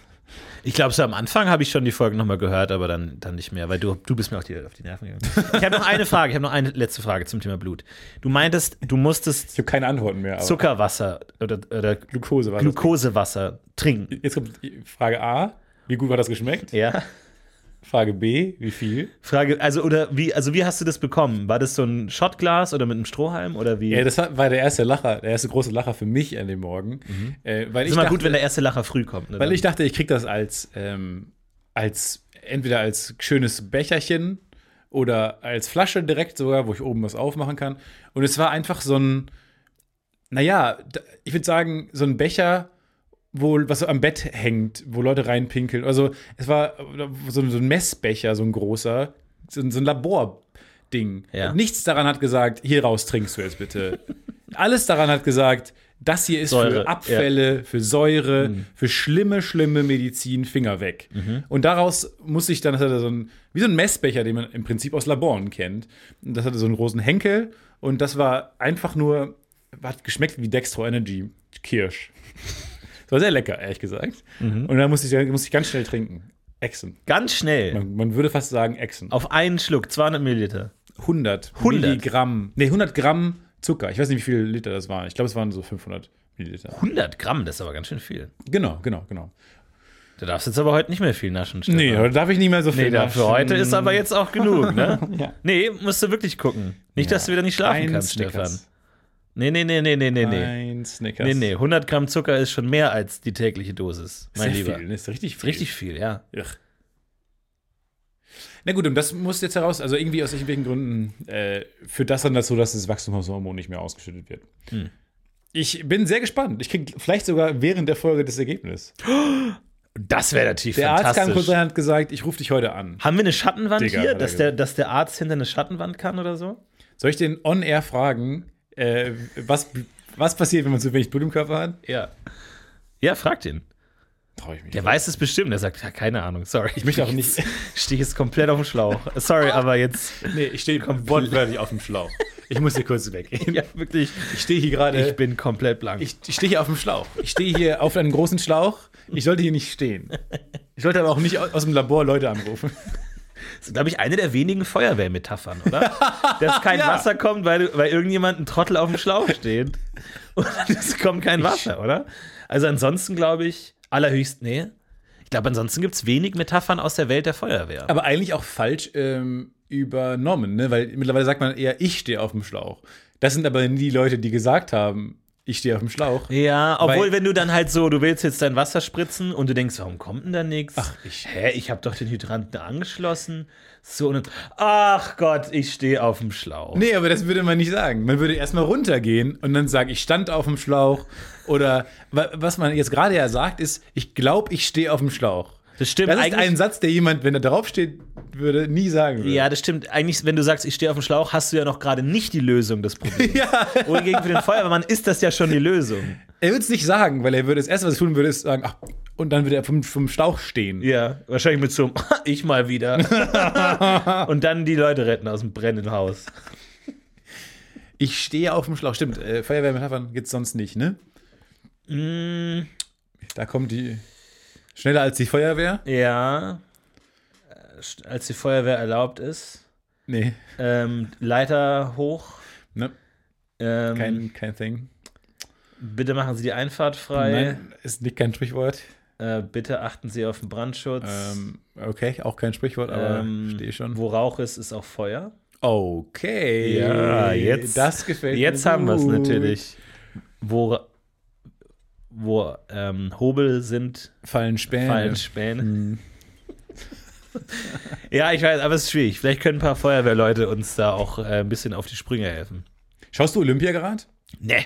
Ich glaube, so am Anfang habe ich schon die Folgen nochmal gehört, aber dann, dann nicht mehr, weil du, du bist mir auf die, auf die Nerven gegangen. Ich habe noch eine Frage, ich habe noch eine letzte Frage zum Thema Blut. Du meintest, du musstest Ich habe keine Antworten mehr. Zuckerwasser oder, oder Glukose war das. Glukosewasser trinken. Jetzt kommt Frage A. Wie gut hat das geschmeckt? Ja. Frage B. Wie viel? Frage, also oder wie, also wie hast du das bekommen? War das so ein Shotglas oder mit einem Strohhalm oder wie? Ja, das war, der erste Lacher, der erste große Lacher für mich an dem Morgen. Äh, weil ist ich immer dachte, gut, wenn der erste Lacher früh kommt. Ne? weil ich dachte, ich krieg das als, ähm, als entweder als schönes Becherchen oder als Flasche direkt sogar, wo ich oben was aufmachen kann. Und es war einfach so ein, naja, ich würde sagen, so ein Becher, wo, was so am Bett hängt, wo Leute reinpinkeln. Also es war so, so ein Messbecher, so ein großer, so, ein- so ein Labording. Ja. Nichts daran hat gesagt, hier raus trinkst du jetzt bitte. (laughs) Alles daran hat gesagt, das hier ist Säure, für Abfälle, für Säure, Mhm. für schlimme, schlimme Medizin, Finger weg. Und daraus musste ich dann, das hatte so ein, wie so ein Messbecher, den man im Prinzip aus Laboren kennt. Und das hatte so einen großen Henkel und das war einfach nur, hat geschmeckt wie Dextro Energy Kirsch. Das war sehr lecker, ehrlich gesagt. Mhm. Und dann musste ich, musste ich ganz schnell trinken. Exen. Ganz schnell. Man, man würde fast sagen Exen. Auf einen Schluck, 200 Milliliter. 100, 100? Milligramm. Nee, 100 Gramm Zucker. Ich weiß nicht, wie viele Liter das waren. Ich glaube, es waren so 500 Milliliter. 100 Gramm, das ist aber ganz schön viel. Genau, genau, genau. Du darfst jetzt aber heute nicht mehr viel naschen, Stefan. Nee, da darf ich nicht mehr so viel Nee, da- für naschen. heute ist aber jetzt auch genug, ne? (laughs) Ja. Nee, musst du wirklich gucken. Nicht, dass du wieder nicht schlafen Ein kannst. Stefan. Nee, nee, nee, nee, nee, nee, nee. Ein Snickers. Nee, nee, 100 Gramm Zucker ist schon mehr als die tägliche Dosis, mein Sehr Lieber. viel, ist richtig viel. Richtig viel, ja. Ugh. Na gut, und das muss jetzt heraus, also irgendwie aus irgendwelchen Gründen äh, führt das dann dazu, dass das Wachstumshormon nicht mehr ausgeschüttet wird. Hm. Ich bin sehr gespannt. Ich kriege vielleicht sogar während der Folge das Ergebnis. Das wäre natürlich Der Arzt kam fantastisch. kurz rein und hat gesagt, ich rufe dich heute an. Haben wir eine Schattenwand Digga, hier, er dass der, dass der Arzt hinter eine Schattenwand kann oder so? Soll ich den on-air fragen, äh, was, was passiert, wenn man zu wenig Blut im Körper hat? Ja. Ja, frag den. Traue ich mich. Der weiß es bestimmt. Der sagt, ja, keine Ahnung, sorry. Ich möchte auch nicht. Stehe jetzt komplett auf dem Schlauch. Sorry, aber jetzt. Nee, ich stehe wortwörtlich auf dem Schlauch. Ich muss hier kurz weggehen. (laughs) Ja, wirklich. Ich stehe hier gerade. Ich bin komplett blank. Ich, ich stehe hier auf dem Schlauch. Ich stehe hier auf einem großen Schlauch. Ich sollte hier nicht stehen. Ich sollte aber auch nicht aus dem Labor Leute anrufen. Das ist, glaube ich, eine der wenigen Feuerwehrmetaphern, oder? (laughs) Dass kein Ja. Wasser kommt, weil, weil irgendjemand ein Trottel auf dem Schlauch steht. (laughs) Und es kommt kein Wasser, oder? Also ansonsten glaube ich, allerhöchst, nee. Ich glaube, ansonsten gibt es wenig Metaphern aus der Welt der Feuerwehr. Aber eigentlich auch falsch ähm, übernommen, ne? weil mittlerweile sagt man eher, ich stehe auf dem Schlauch. Das sind aber nie die Leute, die gesagt haben, ich stehe auf dem Schlauch. Ja, obwohl, Weil- wenn du dann halt so, du willst jetzt dein Wasser spritzen und du denkst, warum kommt denn da nichts? Ach, ich- Hä, ich habe doch den Hydranten angeschlossen. So, und dann, ach Gott, ich stehe auf dem Schlauch. Nee, aber das würde man nicht sagen. Man würde erstmal runtergehen und dann sagen, ich stand auf dem Schlauch. Oder wa- was man jetzt gerade ja sagt, ist, ich glaube, ich stehe auf dem Schlauch. Das stimmt Das ist ein Satz, der jemand, wenn er draufsteht, würde, nie sagen würde. Ja, das stimmt. Eigentlich, wenn du sagst, ich stehe auf dem Schlauch, hast du ja noch gerade nicht die Lösung des Problems. (laughs) Ja. Wohingegen für den Feuerwehrmann ist das ja schon die Lösung. Er würde es nicht sagen, weil er würde das erste, was er tun würde, ist sagen, ach, und dann würde er vom, vom Schlauch stehen. Ja, wahrscheinlich mit so einem (laughs) ich mal wieder. (laughs) Und dann die Leute retten aus dem brennenden Haus. Ich stehe auf dem Schlauch. Stimmt, äh, Feuerwehrmetaphern gibt es sonst nicht, ne? Mm, Da kommt die schneller als die Feuerwehr. ja. Äh, Als die Feuerwehr erlaubt ist. Nee, Ähm, Leiter hoch. ne? Ähm, Kein, kein Thing. bitte machen Sie die Einfahrt frei. Nein, ist nicht kein Sprichwort. Äh, bitte achten Sie auf den Brandschutz. Ähm, okay, auch kein Sprichwort, aber Ähm, stehe schon. Wo Rauch ist, ist auch Feuer. Okay. Ja, jetzt- Das gefällt Jetzt mir haben wir es natürlich. Wo, wo ähm, Hobel sind, Fallen Späne. fallen Späne. Hm. (laughs) Ja, ich weiß, aber es ist schwierig. Vielleicht können ein paar Feuerwehrleute uns da auch äh, ein bisschen auf die Sprünge helfen. Schaust du Olympia gerade? Nee,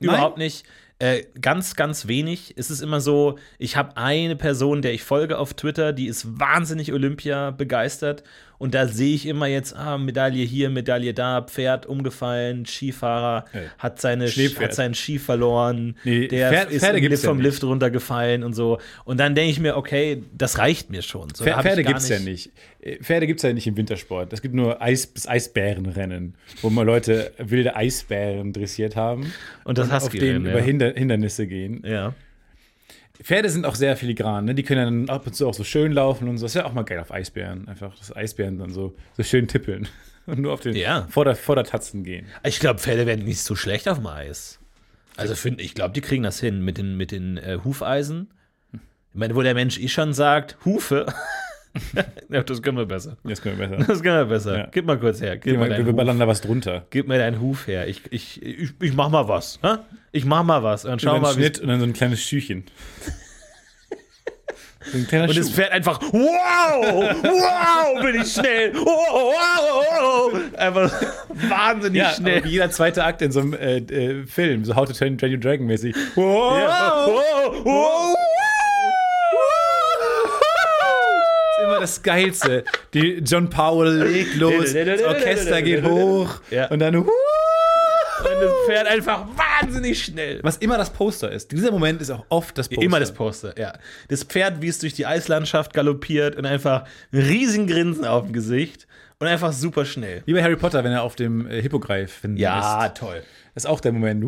überhaupt nicht. Äh, ganz, ganz wenig. Es ist immer so, ich habe eine Person, der ich folge auf Twitter, die ist wahnsinnig Olympia begeistert. Und da sehe ich immer jetzt, ah, Medaille hier, Medaille da, Pferd umgefallen, Skifahrer Äh, hat, seine, hat seinen Ski verloren, Nee, der Pferd- ist Lift ja vom nicht. Lift runtergefallen und so. Und dann denke ich mir, okay, das reicht mir schon. So, Pferde gibt es ja nicht. Äh, Pferde gibt es ja nicht im Wintersport. Es gibt nur Eis das Eisbärenrennen, wo mal Leute wilde Eisbären dressiert haben Und das auf Husky-Rennen, denen ja. über Hinder Hindernisse gehen. Ja. Pferde sind auch sehr filigran, ne? Die können dann ab und zu auch so schön laufen und so. Das ist ja auch mal geil auf Eisbären. Einfach, dass Eisbären dann so, so schön tippeln (laughs) und nur auf den Ja. Vorder Vordertatzen gehen. Ich glaube, Pferde werden nicht so schlecht auf dem Eis. Also find, ich glaube, die kriegen das hin mit den, mit den äh, Hufeisen. Ich meine, wo der Mensch eh schon sagt, Hufe. (laughs) (laughs) ja, das können wir besser. Jetzt können wir besser. Das können wir besser. Ja. Gib mal kurz her. Gib Wir, mal wir, ballern da was drunter. Gib mir deinen Huf her. Ich, ich, ich, ich mach mal was. Hä? Ich mach mal was. Und dann schau mal, Schnitt und dann so ein kleines Schüchchen. so ein kleiner Und Schuh. das Pferd einfach, wow, wow, bin ich schnell. Wow, wow, wow. Einfach (laughs) wahnsinnig ja, schnell. jeder zweite Akt in so einem äh, äh, Film, so How to Train Your Dragon mäßig. Wow, Ja. Wow, wow. ist immer das Geilste. Die John Powell legt los, das Orchester geht hoch Ja. und dann Und das Pferd einfach wahnsinnig schnell. was immer das Poster ist. Dieser Moment ist auch oft das Poster. Immer das Poster, ja. Das Pferd, wie es durch die Eislandschaft galoppiert und einfach ein riesen Grinsen auf dem Gesicht und einfach super schnell. Wie bei Harry Potter, wenn er auf dem äh, Hippogreif finden Ja, ist. toll. Das ist auch der Moment.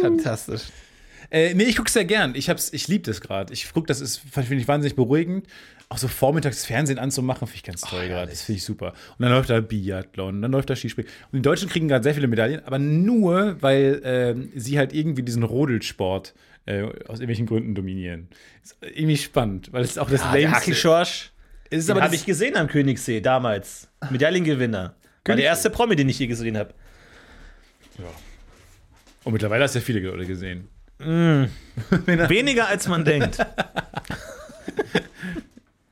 Fantastisch. Äh, nee, ich gucke sehr gern. Ich, hab's- ich liebe das gerade. Ich gucke, das ist, finde ich wahnsinnig beruhigend. Auch so vormittags Fernsehen anzumachen, finde ich ganz toll gerade. Das finde ich super. Und dann läuft da Biathlon, dann läuft da Skispringen. Und die Deutschen kriegen gerade sehr viele Medaillen, aber nur, weil ähm, sie halt irgendwie diesen Rodelsport äh, aus irgendwelchen Gründen dominieren. Ist irgendwie spannend, weil es auch das der längste- Hackelschorsch, Es ist den habe ich gesehen am Königssee damals. Medaillengewinner. War der erste Promi, den ich je gesehen habe. Und mittlerweile hast du ja viele Leute gesehen. Weniger als man denkt. (laughs)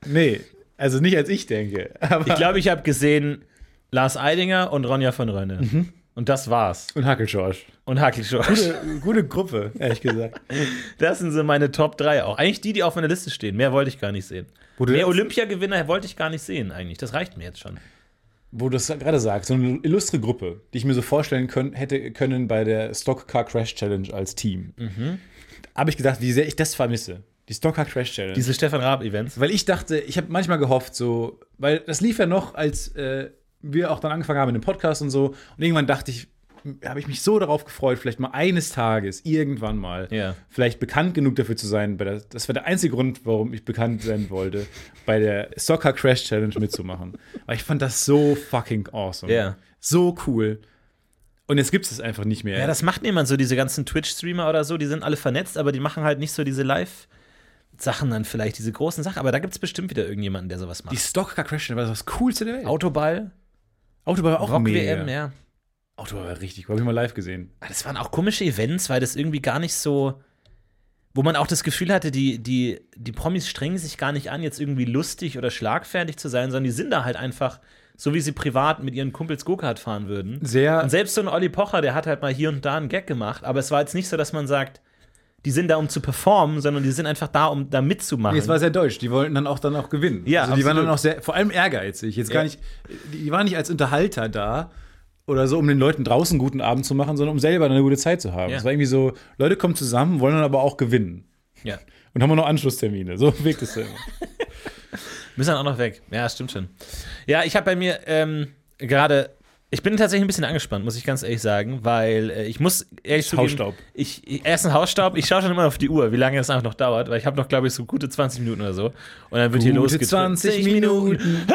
Nee, also nicht als ich denke. Ich glaube, ich habe gesehen Lars Eidinger und Ronja von Rönne. Und das war's. und Hackelschorsch. Und Hackelschorsch. Gute, gute Gruppe, ehrlich gesagt. (laughs) Das sind so meine Top 3 auch. Eigentlich die, die auf meiner Liste stehen. Mehr wollte ich gar nicht sehen. Mehr Olympiagewinner wollte ich gar nicht sehen, eigentlich. Das reicht mir jetzt schon. Wo du es gerade sagst, so eine illustre Gruppe, die ich mir so vorstellen können, hätte können bei der Stock Car Crash Challenge als Team. Mhm. Habe ich gedacht, wie sehr ich das vermisse. Die Stock Car Crash Challenge. Diese Stefan Raab-Events. weil ich dachte, ich habe manchmal gehofft, so, weil das lief ja noch, als äh, wir auch dann angefangen haben mit dem Podcast und so. Und irgendwann dachte ich, habe ich mich so darauf gefreut, vielleicht mal eines Tages, irgendwann mal, Ja. vielleicht bekannt genug dafür zu sein. Der, das war der einzige Grund, warum ich bekannt sein wollte, bei der Soccer Crash Challenge mitzumachen. Weil ich fand das so fucking awesome. Ja. So cool. Und jetzt gibt es es einfach nicht mehr. Ja, das macht niemand so, diese ganzen Twitch-Streamer oder so, die sind alle vernetzt, aber die machen halt nicht so diese Live-Sachen dann vielleicht, diese großen Sachen. Aber da gibt es bestimmt wieder irgendjemanden, der sowas die macht. Stock Car Crash Challenge war das Coolste der Welt. Autoball, Autobahn war auch mega. Rock-WM, ja. Autobahn war richtig, habe ich mal live gesehen. Aber Das waren auch komische Events, weil das irgendwie gar nicht so, wo man auch das Gefühl hatte, die, die, die Promis strengen sich gar nicht an, jetzt irgendwie lustig oder schlagfertig zu sein, sondern die sind da halt einfach, so wie sie privat mit ihren Kumpels Go-Kart fahren würden. Sehr Und selbst so ein Olli Pocher, der hat halt mal hier und da einen Gag gemacht, aber es war jetzt nicht so, dass man sagt, die sind da, um zu performen, sondern die sind einfach da, um da mitzumachen. Nee, es war sehr deutsch. Die wollten dann auch dann auch gewinnen. Ja, also die waren absolut. dann auch sehr, vor allem ehrgeizig. Jetzt Ja. gar nicht, die waren nicht als Unterhalter da oder so, um den Leuten draußen einen guten Abend zu machen, sondern um selber eine gute Zeit zu haben. Ja. Es war irgendwie so, Leute kommen zusammen, wollen dann aber auch gewinnen. ja. Und haben auch noch Anschlusstermine. So wirkt es immer. (laughs) Müssen dann auch noch weg. Ja, stimmt schon. Ja, ich habe bei mir ähm, gerade. Ich bin tatsächlich ein bisschen angespannt, muss ich ganz ehrlich sagen, weil äh, ich muss ehrlich zugeben, Hausstaub. Ich, ich erst ein Hausstaub. Ich schaue schon immer auf die Uhr, wie lange das einfach noch dauert, weil ich habe noch, glaube ich, so gute 20 Minuten oder so. Und dann wird hier Gute losgetreten. 20 Minuten. (laughs)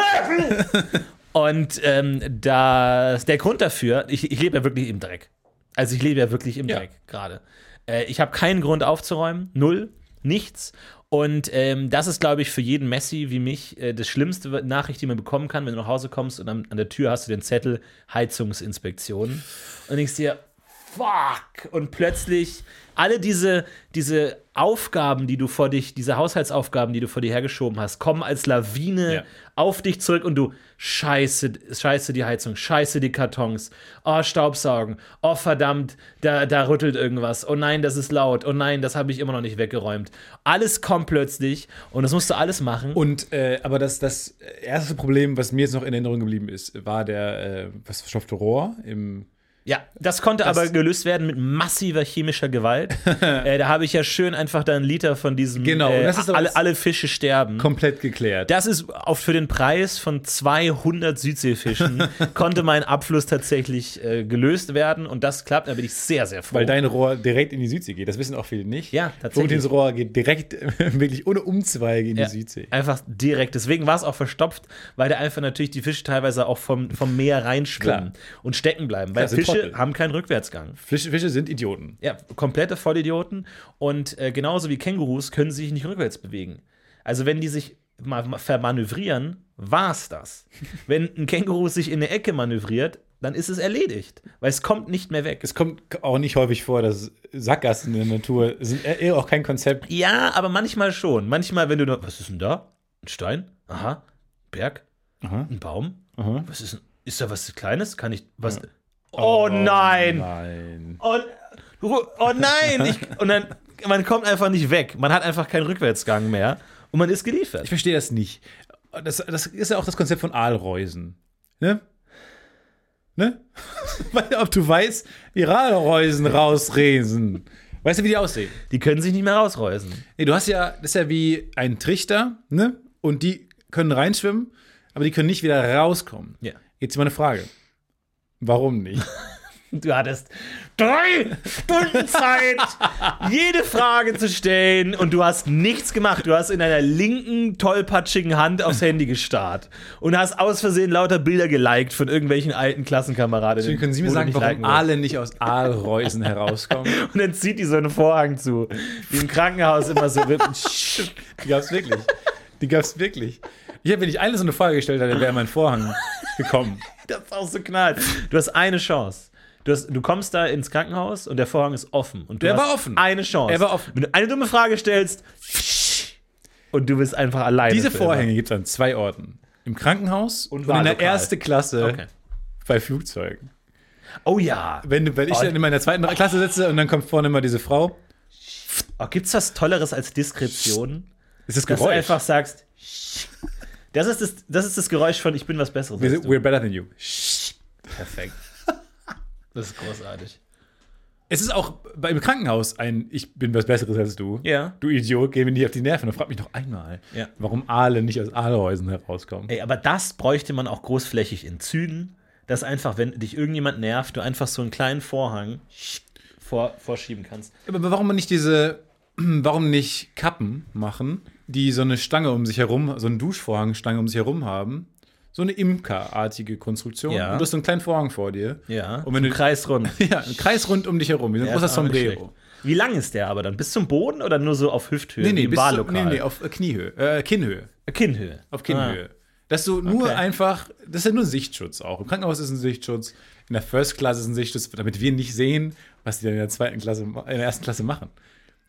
(laughs) Und ähm, das, der Grund dafür, ich, ich lebe ja wirklich im Dreck. Also ich lebe ja wirklich im Ja. Dreck gerade. Äh, ich habe keinen Grund aufzuräumen, null, nichts. Und ähm, das ist, glaube ich, für jeden Messi wie mich äh, das schlimmste Nachricht, die man bekommen kann, wenn du nach Hause kommst und an, an der Tür hast du den Zettel Heizungsinspektion. Und ich dir, fuck! Und plötzlich alle diese, diese Aufgaben, die du vor dich, diese Haushaltsaufgaben, die du vor dir hergeschoben hast, kommen als Lawine Ja. auf dich zurück und du scheiße, scheiße die Heizung, scheiße die Kartons, oh Staubsaugen, oh verdammt, da, da rüttelt irgendwas, oh nein, das ist laut, oh nein, das habe ich immer noch nicht weggeräumt. Alles kommt plötzlich und das musst du alles machen. Und, äh, aber das, das erste Problem, was mir jetzt noch in Erinnerung geblieben ist, war der, äh, was verstopfte Rohr im Ja, das konnte aber gelöst werden mit massiver chemischer Gewalt. (laughs) äh, da habe ich ja schön einfach da einen Liter von diesem Genau, äh, das alle, das- alle Fische sterben. komplett geklärt. Das ist auch für den Preis von 200 Südseefischen (laughs) konnte mein Abfluss tatsächlich äh, gelöst werden und das klappt, da bin ich sehr, sehr froh. Weil dein Rohr direkt in die Südsee geht. Das wissen auch viele nicht. Ja, tatsächlich. Florentins Rohr geht direkt, (laughs) wirklich ohne Umzweige in Ja, die Südsee. Einfach direkt. Deswegen war es auch verstopft, weil da einfach natürlich die Fische teilweise auch vom, vom Meer reinschwimmen Klar. und stecken bleiben. Weil Klar, sind Fische haben keinen Rückwärtsgang. Fische, Fische sind Idioten. Ja, komplette Vollidioten. Und äh, genauso wie Kängurus können sie sich nicht rückwärts bewegen. Also, wenn die sich mal mal vermanövrieren, war's das. (laughs) wenn ein Känguru sich in eine Ecke manövriert, dann ist es erledigt, weil es kommt nicht mehr weg. Es kommt auch nicht häufig vor, dass Sackgassen in der Natur sind eher auch kein Konzept. Ja, aber manchmal schon. Manchmal, wenn du nur, was ist denn da? Ein Stein? Aha. Berg? Aha. Ein Baum? Aha. Was ist denn? Ist da was Kleines? Kann ich was? Oh, nein! Nein. Und, oh nein! Ich, und dann, man kommt einfach nicht weg. Man hat einfach keinen Rückwärtsgang mehr und man ist geliefert. Ich verstehe das nicht. Das, das ist ja auch das Konzept von Aalreusen. Ne? Ne? (laughs) Weil, ob du weißt, wie Aalreusen rausresen. Weißt du, wie die aussehen? Die können sich nicht mehr rausreusen. Nee, du hast ja, das ist ja wie ein Trichter, ne? Und die können reinschwimmen, aber die können nicht wieder rauskommen. Ja. Jetzt mal eine Frage. Warum nicht? Du hattest drei Stunden Zeit, jede Frage zu stellen und du hast nichts gemacht. Du hast in deiner linken, tollpatschigen Hand aufs Handy gestarrt und hast aus Versehen lauter Bilder geliked von irgendwelchen alten Klassenkameraden. Können Sie mir sagen, warum Aale nicht aus Aalreusen herauskommen? (laughs) Und dann zieht die so einen Vorhang zu, wie im Krankenhaus immer so wird. Die gab's wirklich. Die gab's wirklich. Ich habe, wenn ich eine so eine Frage gestellt hätte, wäre mein Vorhang gekommen. (laughs) Das ist auch so knallt. Du hast eine Chance. Du, hast, du kommst da ins Krankenhaus und der Vorhang ist offen. Und du Der hast war offen. Eine Chance. Er war offen. Wenn du eine dumme Frage stellst und du bist einfach alleine. Diese Vorhänge gibt es an zwei Orten. Im Krankenhaus und, in der Wahllokal. erste Klasse. Okay. bei Flugzeugen. Oh ja. Wenn, du- wenn ich Oh. dann in meiner zweiten Klasse sitze und dann kommt vorne immer diese Frau, Oh, Gibt es was Tolleres als Diskretion? Ist das Dass du Geräusch. einfach sagst, Das ist das, das ist das Geräusch von Ich bin was Besseres. Du. we're better than you. Perfekt. Das ist großartig. Es ist auch im Krankenhaus ein Ich bin was Besseres als du. Ja. Du Idiot, geh mir nicht auf die Nerven. Und frag mich noch einmal, Ja. warum Aale nicht aus Aalehäusen herauskommen. Ey, aber das bräuchte man auch großflächig in Zügen, dass einfach, wenn dich irgendjemand nervt, du einfach so einen kleinen Vorhang vor, vorschieben kannst. Aber warum nicht diese, (clears throat) warum nicht Kappen machen, die so eine Stange um sich herum, so eine Duschvorhangstange um sich herum haben? So eine Imker-artige Konstruktion. Ja. Und du hast so einen kleinen Vorhang vor dir. Ja, Und wenn du, Kreis rund. (laughs) ja, ein Kreis rund um dich herum, wie so ein Ja, großer Sombrero. Wie lang ist der aber dann? Bis zum Boden oder nur so auf Hüfthöhe? Nee, nee, bis zu, Barlokal? nee, nee, auf äh, Kniehöhe, äh, Kinnhöhe. Kinnhöhe. Auf Kinnhöhe. Dass du nur Okay. einfach, das ist ja nur Sichtschutz auch. Im Krankenhaus ist ein Sichtschutz, in der First Class ist ein Sichtschutz, damit wir nicht sehen, was die dann in der zweiten Klasse, in der ersten Klasse machen.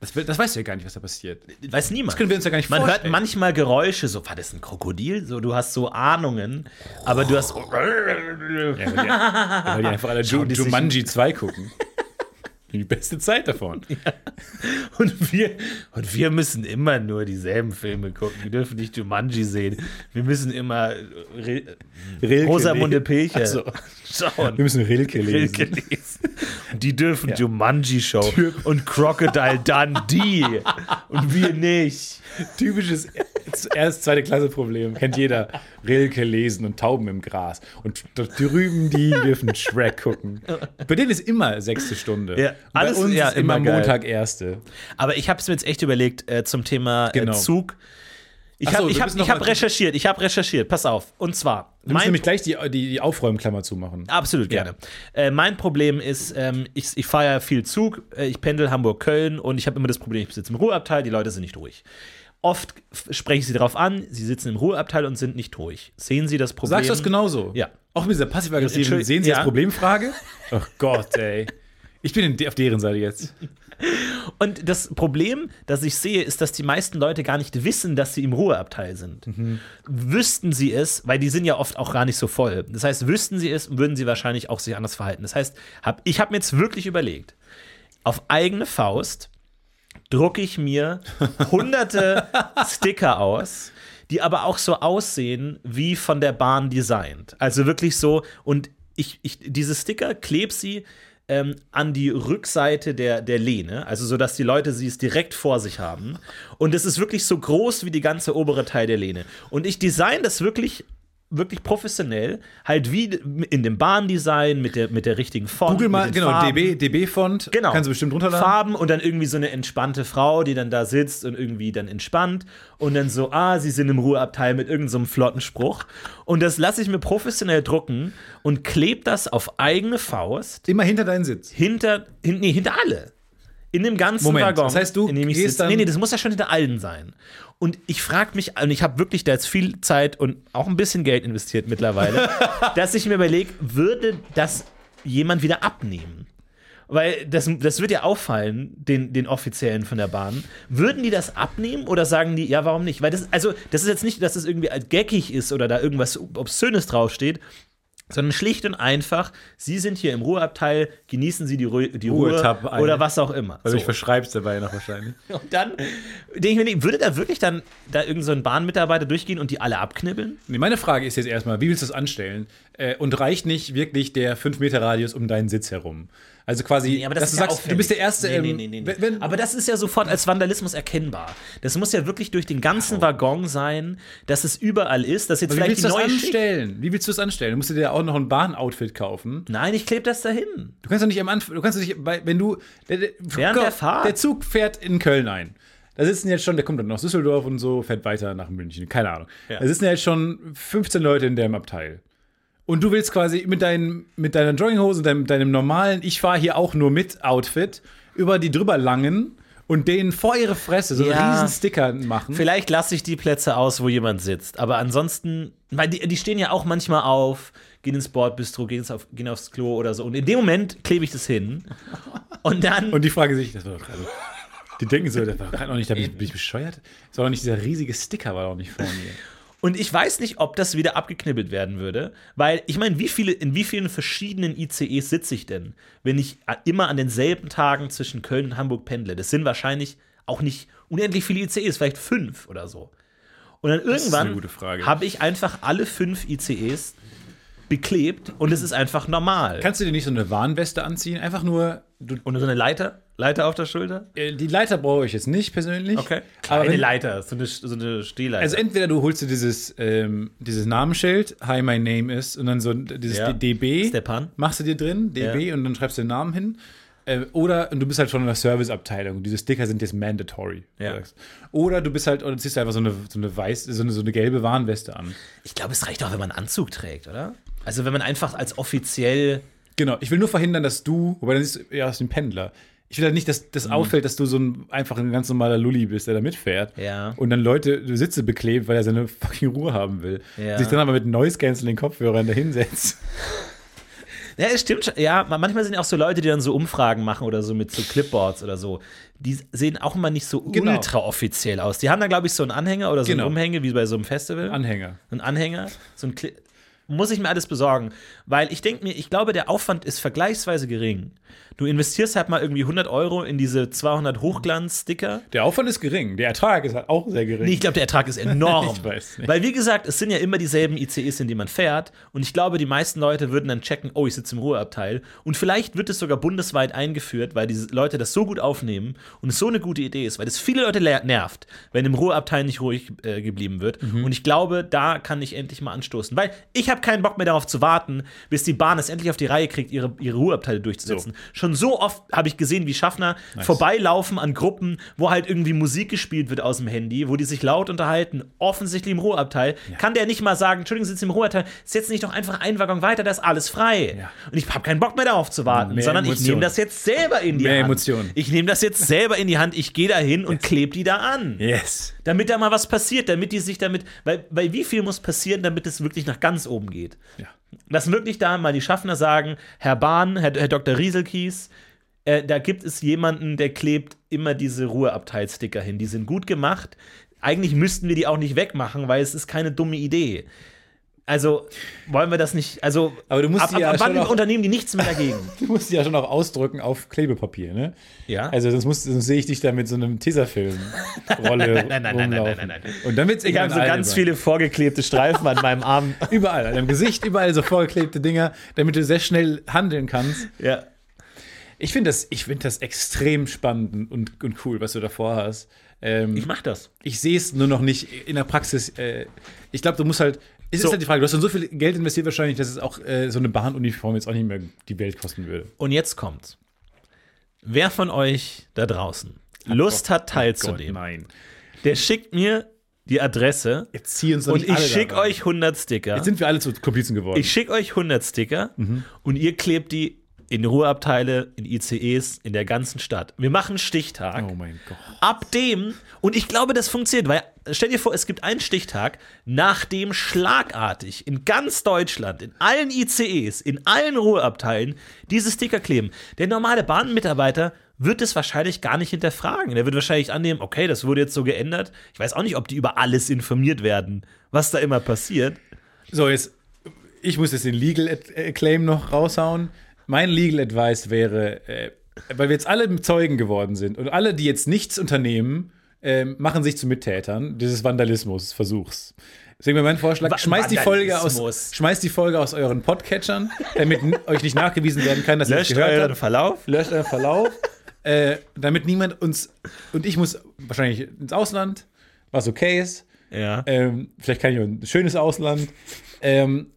Das, das weißt du ja gar nicht, was da passiert. Weiß niemand. Das können wir uns ja gar nicht Man hört vorstellen. manchmal Geräusche, so, war das ein Krokodil? So, du hast so Ahnungen, aber du hast. Ja, weil, die, (laughs) weil die einfach alle Schauen Jumanji 2 gucken. Die beste Zeit davon. (laughs) Und wir, und wir müssen immer nur dieselben Filme gucken. Wir dürfen nicht Jumanji sehen. Wir müssen immer Re Rilke Rosamunde. Pilcher so. Schauen. Wir müssen Rilke lesen. Rilke lesen. Die dürfen Jumanji Show und Crocodile (laughs) Dundee und wir nicht. Typisches erst zweite Klasse Problem. Kennt jeder. Rilke lesen und Tauben im Gras. Und drüben die dürfen Shrek gucken. Bei denen ist immer sechste Stunde. Ja, Und bei alles- uns ja, ist immer immer. Montag erste. Aber ich habe es mir jetzt echt überlegt äh, zum Thema Genau. äh, Zug. Ich so, habe ich hab, ich hab mal- recherchiert, ich habe recherchiert. Pass auf. Und zwar, Du musst nämlich gleich die, die, die Aufräumklammer zumachen. Absolut gerne. Äh, mein Problem ist, ähm, ich, ich fahre ja viel Zug, äh, ich pendel Hamburg-Köln und ich habe immer das Problem, ich sitze im Ruheabteil, die Leute sind nicht ruhig. Oft spreche ich sie darauf an, sie sitzen im Ruheabteil und sind nicht ruhig. Sehen Sie das Problem? Sagst du das genauso? Ja. Auch mit dieser passiv-aggressiven Sehen Sie ja. das Problemfrage? Ach Gott, ey. Ich bin auf deren Seite jetzt. Und das Problem, das ich sehe, ist, dass die meisten Leute gar nicht wissen, dass sie im Ruheabteil sind. Wüssten sie es, weil die sind ja oft auch gar nicht so voll. Das heißt, wüssten sie es, würden sie wahrscheinlich auch sich anders verhalten. Das heißt, hab, ich habe mir jetzt wirklich überlegt, auf eigene Faust drucke ich mir (laughs) hunderte Sticker aus, die aber auch so aussehen wie von der Bahn designt. Also wirklich so, und ich, ich diese Sticker kleb sie ähm, an die Rückseite der, der Lehne, also so, dass die Leute sie es direkt vor sich haben. Und es ist wirklich so groß wie die ganze obere Teil der Lehne. Und ich design das wirklich wirklich professionell, halt wie in dem Bahndesign mit der, mit der richtigen Font. Google mal, genau, Farben. DB, DB-Font. Genau. Kannst du bestimmt runterladen. Farben und dann irgendwie so eine entspannte Frau, die dann da sitzt und irgendwie dann entspannt und dann so, ah, sie sind im Ruheabteil mit irgendeinem so einem flotten Spruch. Und das lasse ich mir professionell drucken und klebe das auf eigene Faust Immer hinter deinen Sitz. hinter, hin, nee, hinter alle. In dem ganzen Moment, Waggon. das heißt, du in dem ich gehst sitze. Nee, nee, das muss ja schon hinter allen sein. Und ich frage mich, und ich habe wirklich da jetzt viel Zeit und auch ein bisschen Geld investiert mittlerweile, (laughs) dass ich mir überlege, würde das jemand wieder abnehmen? Weil das, das wird ja auffallen, den, den Offiziellen von der Bahn. Würden die das abnehmen oder sagen die, ja, warum nicht? Weil das, also, das ist jetzt nicht, dass es irgendwie als geckig ist oder da irgendwas Obszönes draufsteht, sondern schlicht und einfach, Sie sind hier im Ruheabteil, genießen Sie die, Ruhe, die Ruhe ein. oder was auch immer. Weil du dich So. verschreibst dabei noch wahrscheinlich. (laughs) Und dann denke ich mir, würde da wirklich dann da irgend so ein Bahnmitarbeiter durchgehen und die alle abknibbeln? Nee, meine Frage ist jetzt erstmal, wie willst du das anstellen? Äh, und reicht nicht wirklich der 5-Meter-Radius um deinen Sitz herum? Also quasi, Nee, aber das dass ist du ja sagst, auffällig. du bist der Erste. Nee, ähm, nee, nee, nee, nee. wenn- aber das ist ja sofort als Vandalismus erkennbar. Das muss ja wirklich durch den ganzen Waggon sein, dass es überall ist, dass jetzt Aber wie vielleicht willst die du das anstellen? Wie willst du das anstellen? Du musst dir auch noch ein Bahnoutfit kaufen. Nein, ich klebe das dahin. Du kannst doch nicht am Anfang, du kannst doch nicht, wenn du, der, der, Während der Fahrt? der Zug fährt in Köln ein. Da sitzen jetzt schon, der kommt dann nach Düsseldorf und so, fährt weiter nach München, keine Ahnung. Ja. Da sitzen jetzt schon 15 Leute in dem Abteil. Und du willst quasi mit, dein, mit deiner Jogginghose, deinem, deinem normalen, ich fahre hier auch nur mit Outfit, über die drüber langen und denen vor ihre Fresse so einen Ja. riesen Sticker machen. Vielleicht lasse ich die Plätze aus, wo jemand sitzt. Aber ansonsten, weil die, die stehen ja auch manchmal auf, gehen ins Bordbistro, gehen, auf, gehen aufs Klo oder so. Und in dem Moment klebe ich das hin. Und dann. Und die fragen sich, das war doch gerade. Die denken so, das war gerade noch nicht, da bin ich, bin ich bescheuert? Das war doch nicht dieser riesige Sticker, war doch nicht vor mir. Und ich weiß nicht, ob das wieder abgeknibbelt werden würde, weil ich meine, wie viele, in wie vielen verschiedenen ICEs sitze ich denn, wenn ich immer an denselben Tagen zwischen Köln und Hamburg pendle? Das sind wahrscheinlich auch nicht unendlich viele ICEs, vielleicht fünf oder so. Und dann irgendwann habe ich einfach alle fünf ICEs beklebt und es ist einfach normal. Kannst du dir nicht so eine Warnweste anziehen? Einfach nur, und so eine Leiter? Leiter auf der Schulter? äh, die Leiter brauche ich jetzt nicht persönlich. Okay. Aber Kleine wenn, Leiter, so eine, so eine Stehleiter. also entweder du holst dir dieses, ähm, dieses Namensschild, Hi, my name is, und dann so dieses Ja. DB. Stepan. Machst du dir drin, DB, und dann schreibst du den Namen hin. Äh, oder und du bist halt schon in der Serviceabteilung. Diese Sticker sind jetzt mandatory. Ja. Oder du bist halt, oder ziehst du einfach so eine, so eine weiß, so eine, so eine gelbe Warnweste an. Ich glaube, es reicht auch, wenn man einen Anzug trägt, oder? Also wenn man einfach als offiziell. Genau, ich will nur verhindern, dass du, wobei dann ist ja aus dem Pendler. Ich will halt nicht, dass das auffällt, dass du so ein einfach ein ganz normaler Lulli bist, der da mitfährt. Ja. Und dann Leute Sitze beklebt, weil er seine fucking Ruhe haben will. Ja. Sich dann aber mit Noise Canceling Kopfhörern da hinsetzt. Ja, es stimmt schon. Ja, ma- manchmal sind ja auch so Leute, die dann so Umfragen machen oder so mit so Clipboards oder so. Die sehen auch immer nicht so Genau. ultra offiziell aus. Die haben dann, glaube ich, so einen Anhänger oder so Genau. einen Umhänge, wie bei so einem Festival. Anhänger. ein Anhänger, so ein Kli muss ich mir alles besorgen, weil ich denke mir, ich glaube, der Aufwand ist vergleichsweise gering. Du investierst halt mal irgendwie 100 Euro in diese 200 Hochglanz-Sticker. Der Aufwand ist gering, der Ertrag ist halt auch sehr gering. Nee, ich glaube, der Ertrag ist (laughs) enorm. Ich weiß nicht. Weil, wie gesagt, es sind ja immer dieselben ICEs, in die man fährt. Und ich glaube, die meisten Leute würden dann checken, oh, ich sitze im Ruheabteil. Und vielleicht wird es sogar bundesweit eingeführt, weil diese Leute das so gut aufnehmen und es so eine gute Idee ist, weil es viele Leute le- nervt, wenn im Ruheabteil nicht ruhig äh, geblieben wird. Mhm. Und ich glaube, da kann ich endlich mal anstoßen. Weil ich habe keinen Bock mehr darauf zu warten, bis die Bahn es endlich auf die Reihe kriegt, ihre, ihre Ruheabteile durchzusetzen. Schon so oft habe ich gesehen, wie Schaffner vorbeilaufen an Gruppen, wo halt irgendwie Musik gespielt wird aus dem Handy, wo die sich laut unterhalten, offensichtlich im Ruheabteil. Kann der nicht mal sagen, Entschuldigung, Sie sitzen im Ruheabteil, setz nicht doch einfach einen Waggon weiter, da ist alles frei. Ja. Und ich habe keinen Bock mehr darauf zu warten, Mehr sondern ich Emotionen. nehme das jetzt selber in die Mehr Hand. Emotionen. Ich nehme das jetzt selber in die Hand, ich gehe da hin und klebe die da an Yes. damit da mal was passiert, damit die sich damit, weil, weil wie viel muss passieren, damit es wirklich nach ganz oben geht? Ja. Dass wirklich da mal die Schaffner sagen, Herr Bahn, Herr, Herr Dr. Rieselkies, äh, da gibt es jemanden, der klebt immer diese Ruheabteilsticker hin. Die sind gut gemacht. Eigentlich müssten wir die auch nicht wegmachen, weil es ist keine dumme Idee. Also wollen wir das nicht, also Aber du musst ab, ab, ja ab wann auch- Unternehmen die nichts mehr dagegen? (laughs) Du musst die ja schon auch ausdrücken auf Klebepapier, ne? Ja. Also sonst, musst, sonst sehe ich dich da mit so einem Tesafilm-Rolle (laughs) Nein, nein, nein, nein, nein, nein, nein. Und dann wird's ich habe so ganz albern. viele vorgeklebte Streifen an meinem Arm. (laughs) Überall, an deinem Gesicht, überall so vorgeklebte Dinger, damit du sehr schnell handeln kannst. Ja. Ich finde das, ich find das extrem spannend und, und cool, was du davor hast. Ähm, Ich mach das. ich sehe es nur noch nicht in der Praxis. Äh, ich glaube, du musst halt. Es So. ist halt die Frage, du hast dann so viel Geld investiert wahrscheinlich, dass es auch äh, so eine Bahnuniform jetzt auch nicht mehr die Welt kosten würde. Und jetzt kommt's. Wer von euch da draußen Lust hat teilzunehmen, nein. der schickt mir die Adresse Jetzt zieh uns und ich schicke euch 100 Sticker. Jetzt sind wir alle zu Komplizen geworden. Ich schicke euch 100 Sticker Mhm. und ihr klebt die in Ruheabteile, in ICEs, in der ganzen Stadt. Wir machen einen Stichtag. oh mein Gott. Ab dem, und ich glaube, das funktioniert, weil stell dir vor, es gibt einen Stichtag, nachdem schlagartig in ganz Deutschland, in allen ICEs, in allen Ruheabteilen diese Sticker kleben. Der normale Bahnmitarbeiter wird es wahrscheinlich gar nicht hinterfragen. Der wird wahrscheinlich annehmen, okay, das wurde jetzt so geändert. Ich weiß auch nicht, ob die über alles informiert werden, was da immer passiert. So, jetzt, ich muss jetzt den Legal äh, Claim noch raushauen. Mein Legal Advice wäre, äh, weil wir jetzt alle Zeugen geworden sind und alle, die jetzt nichts unternehmen, ähm, machen sich zu Mittätern dieses Vandalismusversuchs. Deswegen wäre mein Vorschlag, schmeißt die, Folge aus, schmeißt die Folge aus euren Podcatchern, damit euch nicht nachgewiesen werden kann, dass ihr es Löscht gehört euren habt. Verlauf. Löscht euren Verlauf, (laughs) äh, damit niemand uns, und ich muss wahrscheinlich ins Ausland, was okay ist, Ja. ähm, vielleicht kann ich ein schönes Ausland. Ähm,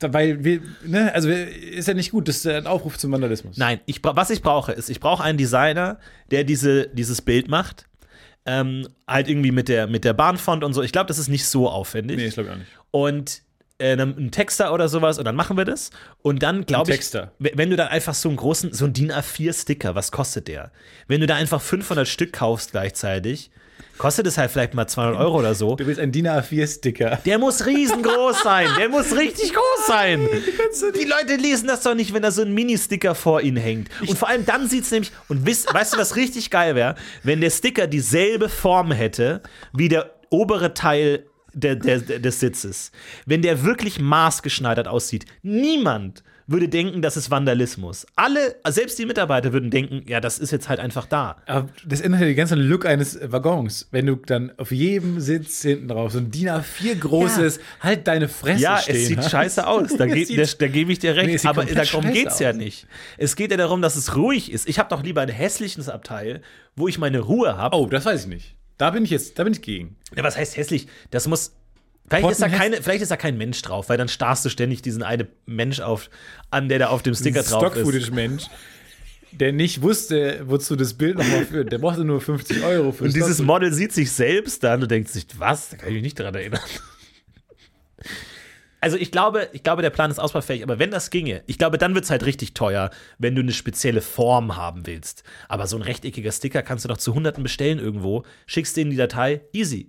weil wir, ne, also ist ja nicht gut, das ist ein Aufruf zum Vandalismus. Nein, ich, was ich brauche, ist, ich brauche einen Designer, der diese, dieses Bild macht. Ähm, halt irgendwie mit der, mit der Bahnfont und so. Ich glaube, das ist nicht so aufwendig. Nee, ich glaube auch nicht. Und einem- ein Texter oder sowas und dann machen wir das. Und dann glaube ich, Texter. wenn du dann einfach so einen großen, so einen DIN A4-Sticker, was kostet der? Wenn du da einfach 500 Stück kaufst gleichzeitig, kostet es halt vielleicht mal 200 Euro oder so. Du willst ein DIN A4-Sticker. Der muss riesengroß sein. Der muss richtig groß sein. (laughs) Die Leute lesen das doch nicht, wenn da so ein Mini-Sticker vor ihnen hängt. Und vor allem dann sieht es nämlich, und wisst, weißt du, was richtig geil wäre? Wenn der Sticker dieselbe Form hätte wie der obere Teil der, der, des Sitzes, wenn der wirklich maßgeschneidert aussieht, niemand würde denken, das ist Vandalismus. Alle, selbst die Mitarbeiter würden denken, ja, das ist jetzt halt einfach da. Aber das ändert ja den ganzen Look eines Waggons. Wenn du dann auf jedem Sitz hinten drauf so ein DIN A4 großes, halt deine Fresse Ja, stehen es sieht hast. scheiße aus. Da, (laughs) geht, da, da gebe ich dir recht. Nee, aber darum geht es ja nicht. Es geht ja darum, dass es ruhig ist. Ich habe doch lieber ein hässliches Abteil, wo ich meine Ruhe habe. Oh, das weiß ich nicht. Da bin ich jetzt, da bin ich gegen. Ja, was heißt hässlich? Das muss. Vielleicht ist, da keine, vielleicht ist da kein Mensch drauf, weil dann starrst du ständig diesen einen Mensch auf, an, der da auf dem Sticker drauf ist. Stock-Footage-Mensch, der nicht wusste, wozu das Bild nochmal führt. Der brauchte nur 50 Euro für Und dieses. Model sieht sich selbst dann und denkt sich, was? Da kann ich mich nicht dran erinnern. Also ich glaube, ich glaube, der Plan ist ausbaufähig, aber wenn das ginge, ich glaube, dann wird es halt richtig teuer, wenn du eine spezielle Form haben willst. Aber so ein rechteckiger Sticker kannst du doch zu Hunderten bestellen irgendwo, schickst denen die Datei, easy.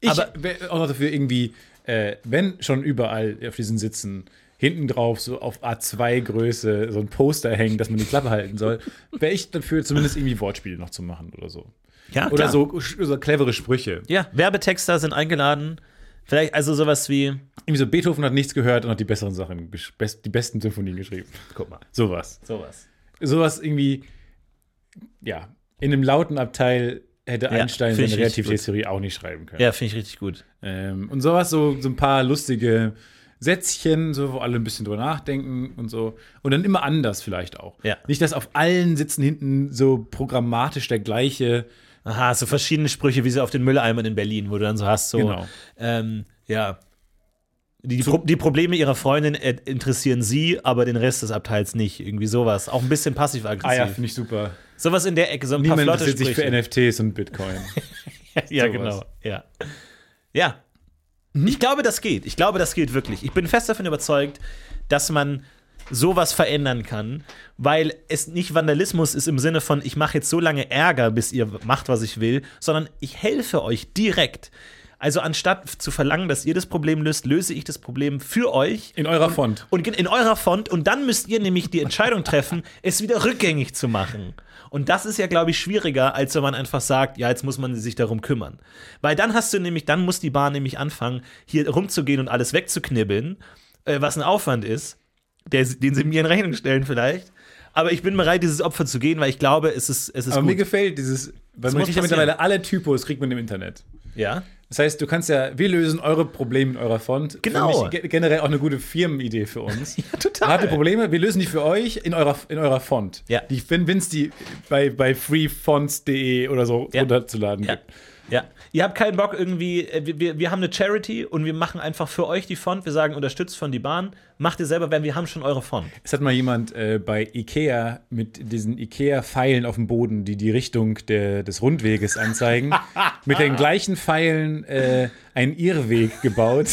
Ich aber- auch noch dafür irgendwie, äh, wenn schon überall auf diesen Sitzen hinten drauf so auf A2-Größe so ein Poster hängen, dass man die Klappe halten soll, (laughs) wäre ich dafür, zumindest irgendwie Wortspiele noch zu machen oder so. Ja, Oder so, so clevere Sprüche. Ja, Werbetexter sind eingeladen. Vielleicht also sowas wie, Irgendwie so, Beethoven hat nichts gehört und hat die besseren Sachen, die besten Symphonien geschrieben. guck mal, Sowas. sowas. Sowas irgendwie, ja, in einem lauten Abteil hätte Einstein find seine Relativitätstheorie auch nicht schreiben können. Ja, finde ich richtig gut. Ähm, und sowas, so, so ein paar lustige Sätzchen, so, wo alle ein bisschen drüber nachdenken und so. Und dann immer anders vielleicht auch. Ja. Nicht, dass auf allen Sitzen hinten so programmatisch der gleiche. Aha, so verschiedene Sprüche, wie sie auf den Mülleimern in Berlin, wo du dann so hast, so, Genau. ähm, ja. Die, die, Pro die Probleme ihrer Freundin äh, interessieren sie, aber den Rest des Abteils nicht. Irgendwie sowas. Auch ein bisschen passiv-aggressiv. Ah ja, finde ich super. sowas in der Ecke, so ein paar Niemand flotte interessiert sich Sprüche. für NFTs und Bitcoin. (laughs) ja, sowas. genau. Ja. Ja. Mhm. Ich glaube, das geht. Ich glaube, das geht wirklich. Ich bin fest davon überzeugt, dass man sowas verändern kann, weil es nicht Vandalismus ist im Sinne von, ich mache jetzt so lange Ärger, bis ihr macht, was ich will, sondern ich helfe euch direkt. Also anstatt zu verlangen, dass ihr das Problem löst, löse ich das Problem für euch In eurer Font. und in eurer Font und dann müsst ihr nämlich die Entscheidung treffen, (laughs) es wieder rückgängig zu machen. Und das ist ja, glaube ich, schwieriger, als wenn man einfach sagt, ja, jetzt muss man sich darum kümmern. Weil dann hast du nämlich, dann muss die Bahn nämlich anfangen, hier rumzugehen und alles wegzuknibbeln, äh, was ein Aufwand ist, der, den sie mir in Rechnung stellen vielleicht. Aber ich bin bereit, dieses Opfer zu gehen, weil ich glaube, es ist, es ist Aber mir gut. gefällt dieses, weil man muss kriegt ja mittlerweile alle Typos, kriegt man im Internet. Ja? Das heißt, du kannst ja, wir lösen eure Probleme in eurer Font. Genau. Ge- generell auch eine gute Firmenidee für uns. (laughs) Ja, total. Habt ihr Probleme? Wir lösen die für euch in eurer, in eurer Font. Ja. Die, wenn es die bei, bei freefonts.de oder so Ja. runterzuladen Ja. gibt. Ja. Ihr habt keinen Bock irgendwie, äh, wir- wir, haben eine Charity und wir machen einfach für euch die Font. Wir sagen, unterstützt von die Bahn. Macht ihr selber, weil wir haben schon eure Font. Es hat mal jemand äh, bei Ikea mit diesen Ikea-Pfeilen auf dem Boden, die die Richtung der, des Rundweges anzeigen, (laughs) mit den gleichen Pfeilen äh, einen Irrweg gebaut.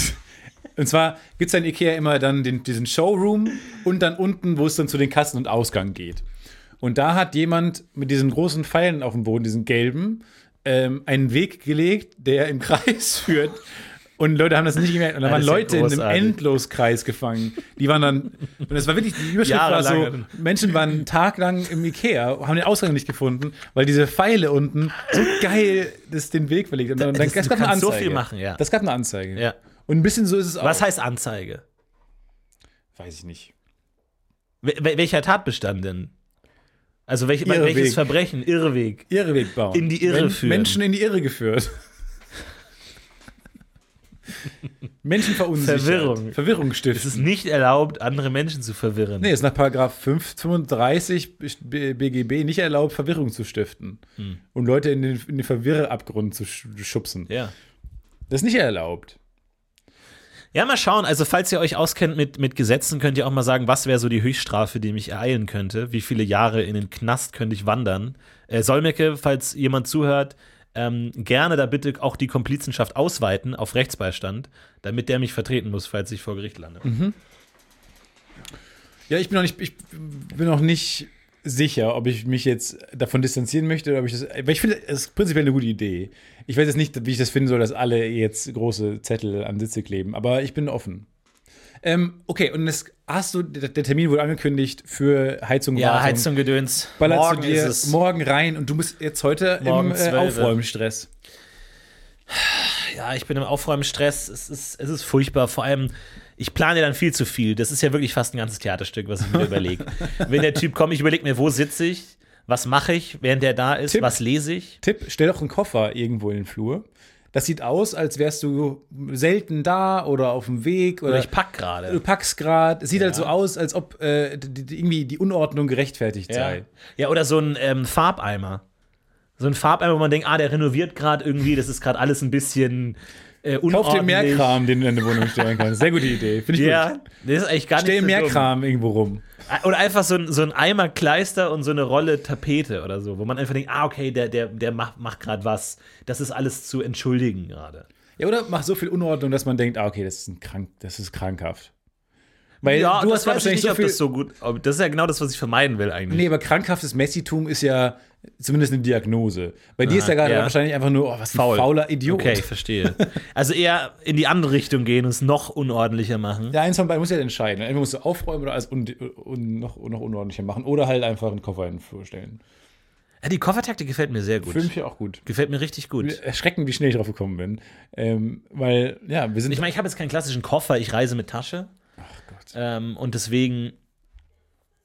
Und zwar gibt es in Ikea immer dann den, diesen Showroom und dann unten, wo es dann zu den Kassen und Ausgang geht. Und da hat jemand mit diesen großen Pfeilen auf dem Boden, diesen gelben, ähm, einen Weg gelegt, der im (laughs) Kreis führt. Und Leute haben das nicht gemerkt. Und da Das waren ja Leute in einem großartig. Endloskreis gefangen. Die waren dann, und das war wirklich, die Überschrift war so. Menschen waren einen Tag lang im Ikea, haben den Ausgang nicht gefunden, weil diese Pfeile unten so geil das den Weg verlegt. Und dann, Das- du gab eine kannst so Anzeige. viel machen, ja. Das gab eine Anzeige. Ja. Und ein bisschen so ist es auch. Was heißt Anzeige? Weiß ich nicht. Wel wel- welcher Tatbestand denn? Also welch, Irrweg. welches Verbrechen? Irrweg. Irreweg bauen. In die Irre führen. Menschen in die Irre geführt. Menschen verunsichert. Verwirrung. Verwirrung Es ist stiften. nicht erlaubt, andere Menschen zu verwirren. Nee, ist nach Paragraph 5, 35 B- BGB nicht erlaubt, Verwirrung zu stiften. Hm. Und Leute in den, in den Verwirrabgrund zu sch schubsen. Ja. Das ist nicht erlaubt. Ja, mal schauen. Also, falls ihr euch auskennt mit, mit Gesetzen, könnt ihr auch mal sagen, was wäre so die Höchststrafe, die mich ereilen könnte? Wie viele Jahre in den Knast könnte ich wandern? Äh, Solmecke, falls jemand zuhört, ähm, gerne da bitte auch die Komplizenschaft ausweiten auf Rechtsbeistand, damit der mich vertreten muss, falls ich vor Gericht lande. Ja, ich bin noch nicht, ich bin noch nicht sicher, ob ich mich jetzt davon distanzieren möchte oder ob ich das. Weil ich finde, es ist prinzipiell eine gute Idee. Ich weiß jetzt nicht, wie ich das finden soll, dass alle jetzt große Zettel an Sitze kleben, aber ich bin offen. Ähm, okay, und das hast du, der, Termin wurde angekündigt für Heizung, Ja, Wartung. Heizung Gedöns. Ballerst Morgen du dir ist es. morgen rein und du bist jetzt heute Morgen im äh, 12. Aufräumstress. ja, ich bin im Aufräumstress. Es ist, es ist furchtbar. Vor allem, ich plane ja dann viel zu viel. Das ist ja wirklich fast ein ganzes Theaterstück, was ich mir überlege. Wenn der Typ kommt, ich überlege mir, wo sitze ich, was mache ich, während der da ist, Tipp. was lese ich. Tipp, stell doch einen Koffer irgendwo in den Flur. Das sieht aus, als wärst du selten da oder auf dem Weg oder, Oder ich pack du gerade. packst gerade. Sieht halt so aus, als ob äh, die, die, irgendwie die Unordnung gerechtfertigt Ja. sei. ja, oder so ein ähm, Farbeimer. So ein Farbeimer, wo man denkt, ah, der renoviert gerade irgendwie, das ist gerade alles ein bisschen äh, Kauf unordentlich. dir mehr Kram, den du in deine Wohnung stellen kannst. Sehr gute Idee. Finde ich Ja, gut. das ist eigentlich gar Stell nicht so mehr dumm. Kram irgendwo rum. Oder einfach so ein, so ein Eimer Kleister und so eine Rolle Tapete oder so, wo man einfach denkt, ah, okay, der, der, der macht, macht gerade was. Das ist alles zu entschuldigen gerade. Ja, oder mach so viel Unordnung, dass man denkt, ah, okay, das ist, ein krank, das ist krankhaft. Weil Ja, du das hast weiß ich wahrscheinlich nicht, so ob das so gut. Das ist ja genau das, was ich vermeiden will eigentlich. nee, aber krankhaftes Messitum ist ja zumindest eine Diagnose. Bei dir ist ja gerade ja. wahrscheinlich einfach nur, oh, was ein Faul. fauler Idiot. Okay, ich verstehe. Also eher in die andere Richtung gehen und es noch unordentlicher machen. Ja, eins von beiden muss ja entscheiden. Entweder musst du aufräumen oder alles un un noch, noch unordentlicher machen oder halt einfach einen Koffer in den Flur stellen. Ja, die Koffertaktik gefällt mir sehr gut. Fühle mich ja auch gut. Gefällt mir richtig gut. Erschreckend, wie schnell ich drauf gekommen bin. Ähm, weil, ja, wir sind. Ich meine, ich habe jetzt keinen klassischen Koffer, ich reise mit Tasche. Ach Gott. Ähm, und deswegen,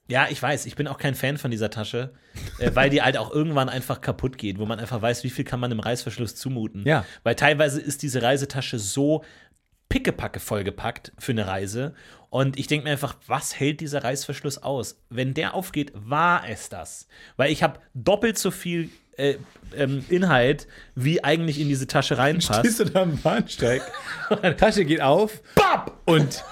ja, ich weiß, ich bin auch kein Fan von dieser Tasche, äh, weil die halt auch irgendwann einfach kaputt geht, wo man einfach weiß, wie viel kann man im Reißverschluss zumuten. Ja. Weil teilweise ist diese Reisetasche so pickepacke vollgepackt für eine Reise. Und ich denke mir einfach, was hält dieser Reißverschluss aus? Wenn der aufgeht, war es das. Weil ich habe doppelt so viel äh, ähm, Inhalt, wie eigentlich in diese Tasche reinpasst. Stehst du da am Bahnsteig? Tasche geht auf. Bap! Und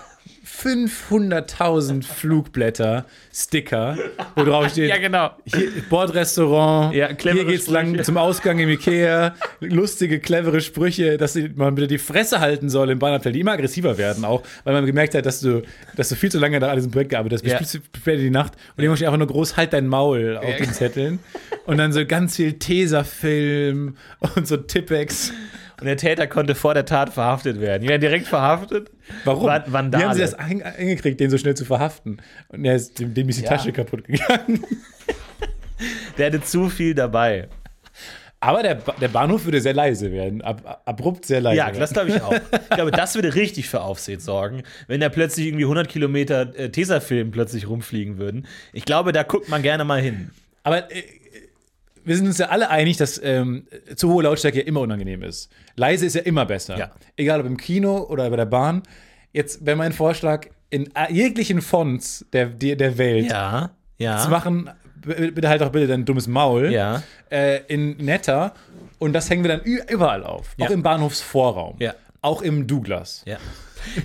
500.000 Flugblätter, Sticker, wo drauf steht, (laughs) Ja, genau. hier, Bordrestaurant, Ja, hier geht's lang Sprüche. zum Ausgang im Ikea, lustige, clevere Sprüche, dass man bitte die Fresse halten soll im Bahnabteil, die immer aggressiver werden auch, weil man gemerkt hat, dass du, dass du viel zu lange da an diesem Projekt gearbeitet hast, bis Ja. spät in die Nacht und irgendwann steht einfach nur groß, halt dein Maul auf den Zetteln und dann so ganz viel Tesafilm und so Tippex. Und der Täter konnte vor der Tat verhaftet werden. Die werden direkt verhaftet. Warum? Van- Vandale. Wie haben sie das eingekriegt, den so schnell zu verhaften? Und er ist, dem, dem ist die Ja. Tasche kaputt gegangen. (laughs) Der hatte zu viel dabei. Aber der, Ba- der Bahnhof würde sehr leise werden. Ab, abrupt sehr leise Ja, werden. das glaube ich auch. (laughs) Ich glaube, das würde richtig für Aufsehen sorgen, wenn da plötzlich irgendwie 100 Kilometer äh, Tesafilm plötzlich rumfliegen würden. Ich glaube, da guckt man gerne mal hin. Aber äh, wir sind uns ja alle einig, dass ähm, zu hohe Lautstärke ja immer unangenehm ist. Leise ist ja immer besser. Ja. Egal ob im Kino oder bei der Bahn. Jetzt wäre mein Vorschlag, in jeglichen Fonts der, der, der Welt Ja, ja. zu machen, bitte halt auch bitte dein dummes Maul, Ja. äh, in netter. Und das hängen wir dann überall auf. Auch im Bahnhofsvorraum. Auch im Douglas.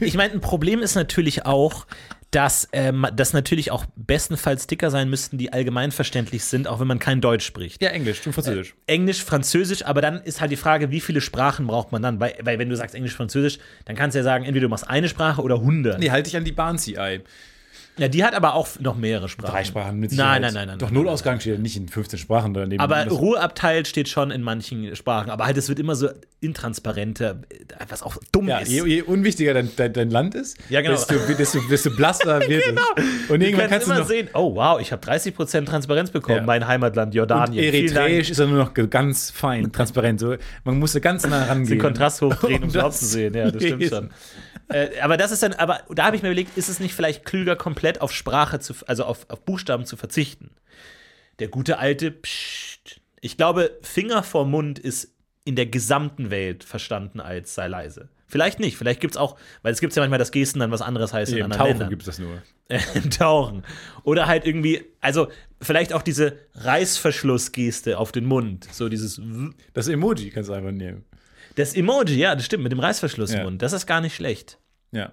Ich meine, ein Problem ist natürlich auch, dass ähm, das natürlich auch bestenfalls Sticker sein müssten, die allgemeinverständlich sind, auch wenn man kein Deutsch spricht. Ja, Englisch und Französisch. Englisch, Französisch, aber dann ist halt die Frage, wie viele Sprachen braucht man dann? Weil, weil wenn du sagst Englisch, Französisch, dann kannst du ja sagen, entweder du machst eine Sprache oder 100. Nee, halte ich an die Bahn-CI. Ja, die hat aber auch noch mehrere Sprachen. Drei Sprachen mit Nein, Sicherheit. nein, nein, nein. Doch nein. Nullausgang steht ja nicht in 15 Sprachen daneben. Aber Ruheabteil steht schon in manchen Sprachen. Aber halt, es wird immer so intransparenter, was auch dumm ja, ist. je, je unwichtiger dein, dein, dein Land ist, Ja, genau. desto, desto, desto blasser (laughs) wird es. Und Du irgendwann kannst kannst du immer sehen, oh wow, ich habe 30% Transparenz bekommen, Ja. mein Heimatland Und Jordanien. Dank. Eritreisch ist er nur noch ganz fein, transparent. So, man musste ganz nah (laughs) rangehen. den Kontrast hochdrehen, (laughs) um es zu sehen. Ja, das stimmt schon. Äh, aber das ist dann, aber da habe ich mir überlegt, ist es nicht vielleicht klüger, komplett auf Sprache zu, also auf, auf Buchstaben zu verzichten? Der gute alte Psst. Ich glaube, Finger vor Mund ist in der gesamten Welt verstanden als sei leise. Vielleicht nicht, vielleicht gibt es auch, weil es gibt ja manchmal, dass Gesten dann was anderes heißt in Im Tauchen gibt es das nur. Im (laughs) Tauchen. Oder halt irgendwie, also vielleicht auch diese Reißverschlussgeste auf den Mund. So dieses Das Emoji kannst du einfach nehmen. Das Emoji, ja, das stimmt, mit dem Reißverschluss im Ja. Das ist gar nicht schlecht. Ja.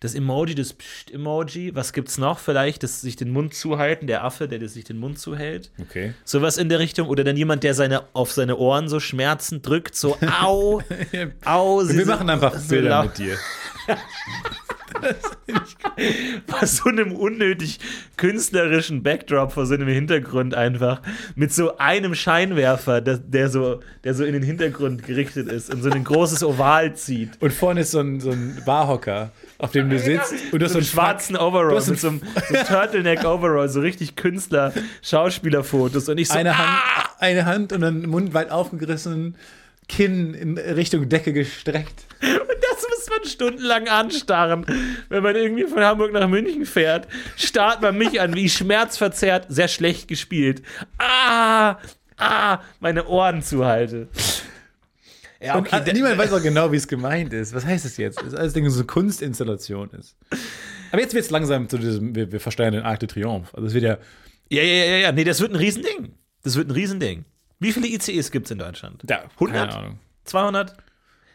Das Emoji, das Psst-Emoji, was gibt's noch? Vielleicht das sich den Mund zuhalten, der Affe, der sich den Mund zuhält. Okay. Sowas in der Richtung. Oder dann jemand, der seine, auf seine Ohren so schmerzend drückt, so au, (laughs) au. Wir machen einfach so Bilder laut. mit dir. (laughs) Vor so einem unnötig künstlerischen Backdrop, vor so einem Hintergrund einfach, mit so einem Scheinwerfer, der, der, so, der so in den Hintergrund gerichtet ist und so ein großes Oval zieht. Und vorne ist so ein, so ein Barhocker, auf dem du sitzt. Und du hast so einen schwarzen Overall, mit so einem, so einem Turtleneck-Overall, so richtig Künstler-Schauspielerfotos und ich so, eine ah! Hand, eine Hand und dann Mund weit aufgerissen. Kinn in Richtung Decke gestreckt. Das muss man stundenlang anstarren. Wenn man irgendwie von Hamburg nach München fährt, starrt man mich an, wie schmerzverzerrt, sehr schlecht gespielt. Ah, ah, meine Ohren zuhalte. Ja, Und okay. äh, niemand weiß auch genau, wie es gemeint ist. Was heißt das jetzt? Das ist alles Ding, so eine Kunstinstallation ist. Aber jetzt wird es langsam zu diesem, wir, wir versteuern den Arc de Triomphe. Also es wird ja, Ja, ja, ja, ja. Nee, das wird ein Riesending. Das wird ein Riesending. Wie viele ICEs gibt es in Deutschland? ja 100? keine Ahnung. 200?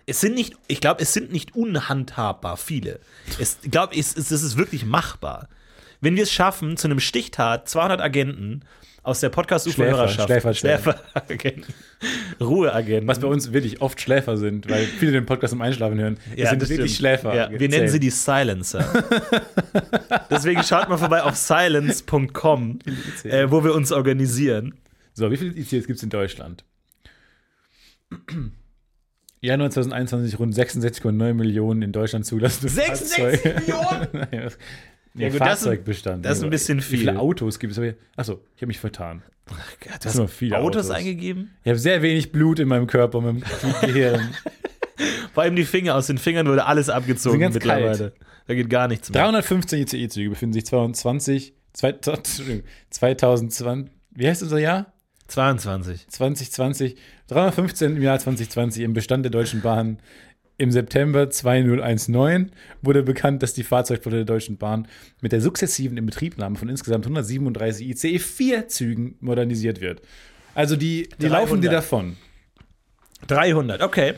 Es sind nicht, ich glaube, es sind nicht unhandhabbar viele. Es, ich glaube, es, es, es ist wirklich machbar. Wenn wir es schaffen, zu einem Stichtag 200 Agenten aus der Podcast-UFO-Hörerschaft, Schläfer, Schläfer, Schläferagenten, (laughs) Ruheagenten, Was bei uns wirklich oft Schläfer sind, weil viele den Podcast zum Einschlafen hören. Wir sind wirklich stimmt. Schläfer. Ja, wir nennen sie die Silencer. (laughs) Deswegen schaut mal vorbei auf silence.com, äh, wo wir uns organisieren. So, wie viele ICs gibt es in Deutschland? Januar 2021 rund 66,9 Millionen in Deutschland zulassene 66 Fahrzeuge. Millionen? (laughs) Ja, gut, das ist- Fahrzeugbestand. das ist ein bisschen Wie viel. viele Autos gibt es? Achso, ich habe mich vertan. Du Das hast sind viele Autos, Autos. eingegeben? Ich habe sehr wenig Blut in meinem Körper, in meinem (laughs) Gehirn. Vor allem die Finger, aus den Fingern wurde alles abgezogen ganz mittlerweile. Da geht gar nichts mehr. 315 ICE-Züge befinden sich 22, 2000, 2020, wie heißt unser Jahr? 22. 2020, 315 im Jahr 2020 im Bestand der Deutschen Bahn. Im September 2019 wurde bekannt, dass die Fahrzeugflotte der Deutschen Bahn mit der sukzessiven Inbetriebnahme von insgesamt 137 ICE-4-Zügen modernisiert wird. Also die, die 300. laufen dir davon. 300, okay.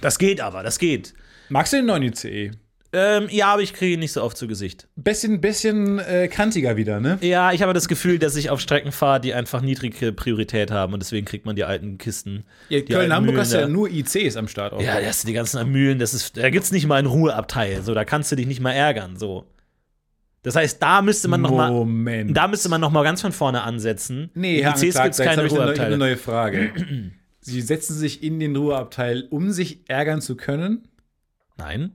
Das geht aber, das geht. Magst du den neuen ICE? Ähm, ja, aber ich kriege ihn nicht so oft zu Gesicht. Bisschen, bisschen äh, kantiger wieder, ne? Ja, ich habe das Gefühl, dass ich auf Strecken fahre, die einfach niedrige Priorität haben und deswegen kriegt man die alten Kisten. alten Köln-Hamburg hast du ja nur ICs am Start. Auch. Ja, da hast du die ganzen Mühlen, das ist, da gibt's nicht mal ein Ruheabteil, so, da kannst du dich nicht mal ärgern, so. Das heißt, da müsste man noch mal, Moment. da müsste man noch mal ganz von vorne ansetzen. Nee, Herr ICs gibt's keine habe ich eine, Ruheabteile. neue Frage. Sie setzen sich in den Ruheabteil, um sich ärgern zu können? Nein.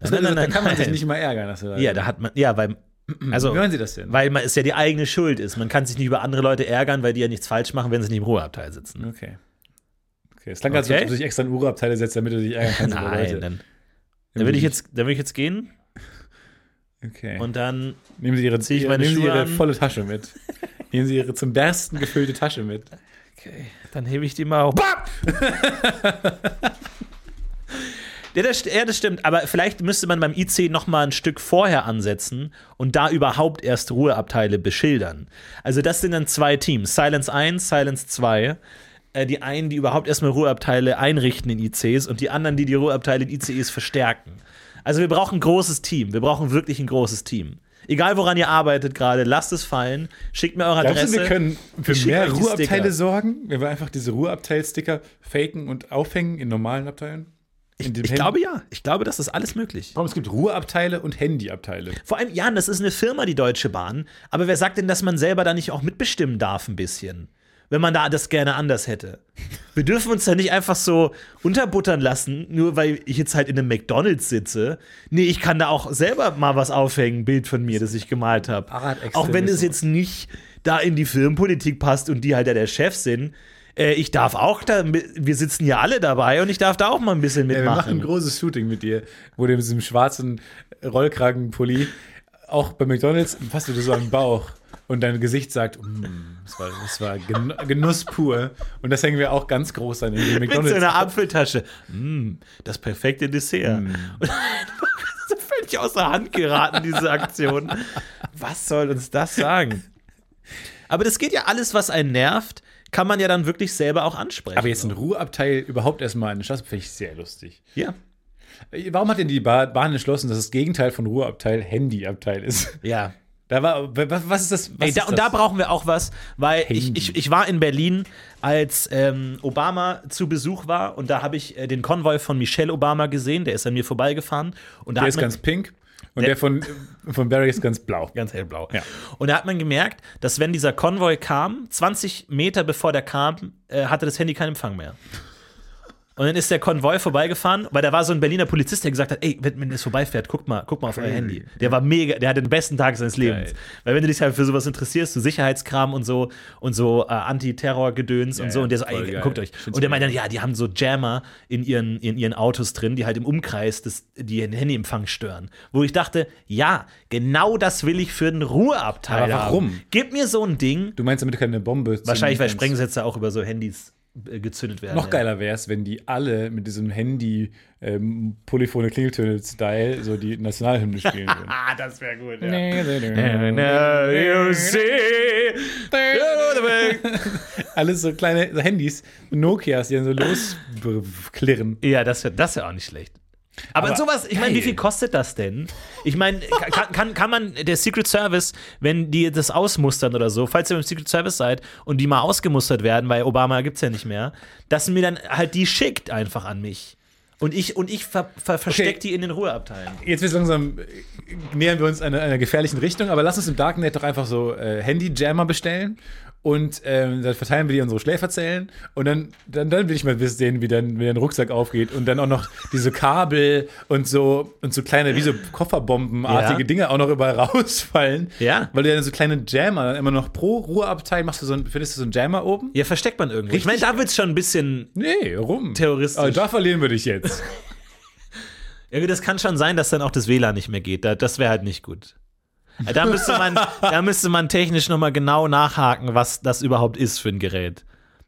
Das Nein, nein, da nein, kann man sich nicht mal ärgern. Dass Ja, da hat man, ja, weil, also, Wie hören Sie das denn? weil man es ja die eigene Schuld ist. Man kann sich nicht über andere Leute ärgern, weil die ja nichts falsch machen, wenn sie nicht im Ruheabteil sitzen. Okay. Okay, es klang Okay. als ob du dich extra in Ruheabteile setzt, damit du dich ärgern kannst. Nein, dann, dann würde ich jetzt, dann würde ich jetzt gehen Okay. und dann nehmen Sie Ihre, ich ihre, meine nehmen Sie Ihre an. volle Tasche mit. nehmen Sie Ihre zum Bersten gefüllte Tasche mit. Okay, dann hebe ich die mal hoch. (laughs) Ja das, ja, das stimmt. Aber vielleicht müsste man beim IC noch mal ein Stück vorher ansetzen und da überhaupt erst Ruheabteile beschildern. Also das sind dann zwei Teams. Silence 1, Silence 2. Äh, die einen, die überhaupt erstmal Ruheabteile einrichten in ICs und die anderen, die die Ruheabteile in ICs verstärken. Also wir brauchen ein großes Team. Wir brauchen wirklich ein großes Team. Egal woran ihr arbeitet gerade, lasst es fallen. Schickt mir eure Glaubst Adresse. du, wir können für mehr Ruheabteile sorgen, wenn wir einfach diese Ruheabteil-Sticker faken und aufhängen in normalen Abteilen? Ich Handy- glaube ja. Ich glaube, das ist alles möglich. Warum es gibt Ruheabteile und Handyabteile. Vor allem, Jan, das ist eine Firma, die Deutsche Bahn. Aber wer sagt denn, dass man selber da nicht auch mitbestimmen darf, ein bisschen? Wenn man da das gerne anders hätte. Wir dürfen uns da nicht einfach so unterbuttern lassen, nur weil ich jetzt halt in einem McDonalds sitze. Nee, ich kann da auch selber mal was aufhängen, ein Bild von mir, das ich gemalt habe. Auch wenn es jetzt nicht da in die Firmenpolitik passt und die halt ja der Chef sind. Äh, ich darf auch da, wir sitzen ja alle dabei und ich darf da auch mal ein bisschen Ja, wir machen ein mitmachen. großes Shooting mit dir, wo du mit diesem schwarzen Rollkragenpulli auch bei McDonalds fasst du dir so am Bauch und dein Gesicht sagt, mm, das war, das war Gen Genuss pur. Und das hängen wir auch ganz groß an in die mit so McDonalds. einer Apfeltasche. Mm, das perfekte Dessert. Mm. Und (laughs) so völlig außer Hand geraten, diese Aktion. Was soll uns das sagen? Aber das geht ja alles, was einen nervt, kann man ja dann wirklich selber auch ansprechen. Aber jetzt ein Ruheabteil überhaupt erstmal in der Stadt, finde ich sehr lustig. ja. Warum hat denn die Ba- Bahn entschlossen, dass das Gegenteil von Ruheabteil Handyabteil ist? (laughs) Ja. Da war, was, ist das? Was Ey, da, ist und da das? brauchen wir auch was, weil ich, ich, ich war in Berlin, als ähm, Obama zu Besuch war und da habe ich äh, den Konvoi von Michelle Obama gesehen, der ist an mir vorbeigefahren. Und da Der ist ganz pink und Der- der, von, von Barry ist ganz blau. Ganz hellblau. Ja. Und da hat man gemerkt, dass wenn dieser Konvoi kam, 20 Meter bevor der kam, äh, hatte das Handy keinen Empfang mehr. Und dann ist der Konvoi vorbeigefahren, weil da war so ein Berliner Polizist, der gesagt hat, ey, wenn, das vorbeifährt, guck mal, guck mal auf euer Handy. Der war mega, der hatte den besten Tag seines Lebens. Geil. Weil wenn du dich halt für sowas interessierst, so Sicherheitskram und so und so äh, Antiterror-Gedöns und so, ja, und der so, ey, geil. guckt euch. Und der meinte mega. dann, ja, die haben so Jammer in ihren, in ihren Autos drin, die halt im Umkreis des, die den Handyempfang stören. Wo ich dachte, ja, genau das will ich für einen Ruheabteil Aber warum? haben. Gib mir so ein Ding. Du meinst, damit du keine Bombe Wahrscheinlich, weil. Sprengsätze auch über so Handys gezündet werden. Noch geiler wäre es, wenn die alle mit diesem Handy ähm, polyphone Klingeltöne-Style so die Nationalhymne spielen würden. Ah, (laughs) das wäre gut, ja. ja. you see. (laughs) Alles so kleine Handys, Nokias, die dann so losklirren. Ja, das wäre das wär auch nicht schlecht. Aber, Aber sowas, ich meine, wie viel kostet das denn? Ich meine, kann, kann, kann man, der Secret Service, wenn die das ausmustern oder so, falls ihr beim Secret Service seid und die mal ausgemustert werden, weil Obama gibt's ja nicht mehr, dass mir dann halt die schickt einfach an mich. Und ich, und ich ver, ver, versteck die in den Ruheabteilen. Jetzt wird langsam, äh, nähern wir uns einer, einer gefährlichen Richtung, aber lass uns im Darknet doch einfach so äh, Handy-Jammer bestellen und ähm, dann verteilen wir die unsere Schläferzellen und dann, dann, dann will ich mal sehen, wie dann, wie dann Rucksack aufgeht und dann auch noch diese Kabel und so und so kleine, wie so Kofferbombenartige Ja. Dinge auch noch überall (laughs) rausfallen. Ja. Weil du dann so kleine Jammer, dann immer noch pro Ruheabteil machst du so ein, findest du so einen Jammer oben? Ja, versteckt man irgendwo. ich meine, da wird's schon ein bisschen Nee, rum. terroristisch. Aber da verlieren wir dich jetzt. (laughs) Ja, das kann schon sein, dass dann auch das WLAN nicht mehr geht. Da- Das wäre halt nicht gut. Da müsste man, da müsste man technisch nochmal genau nachhaken, was das überhaupt ist für ein Gerät.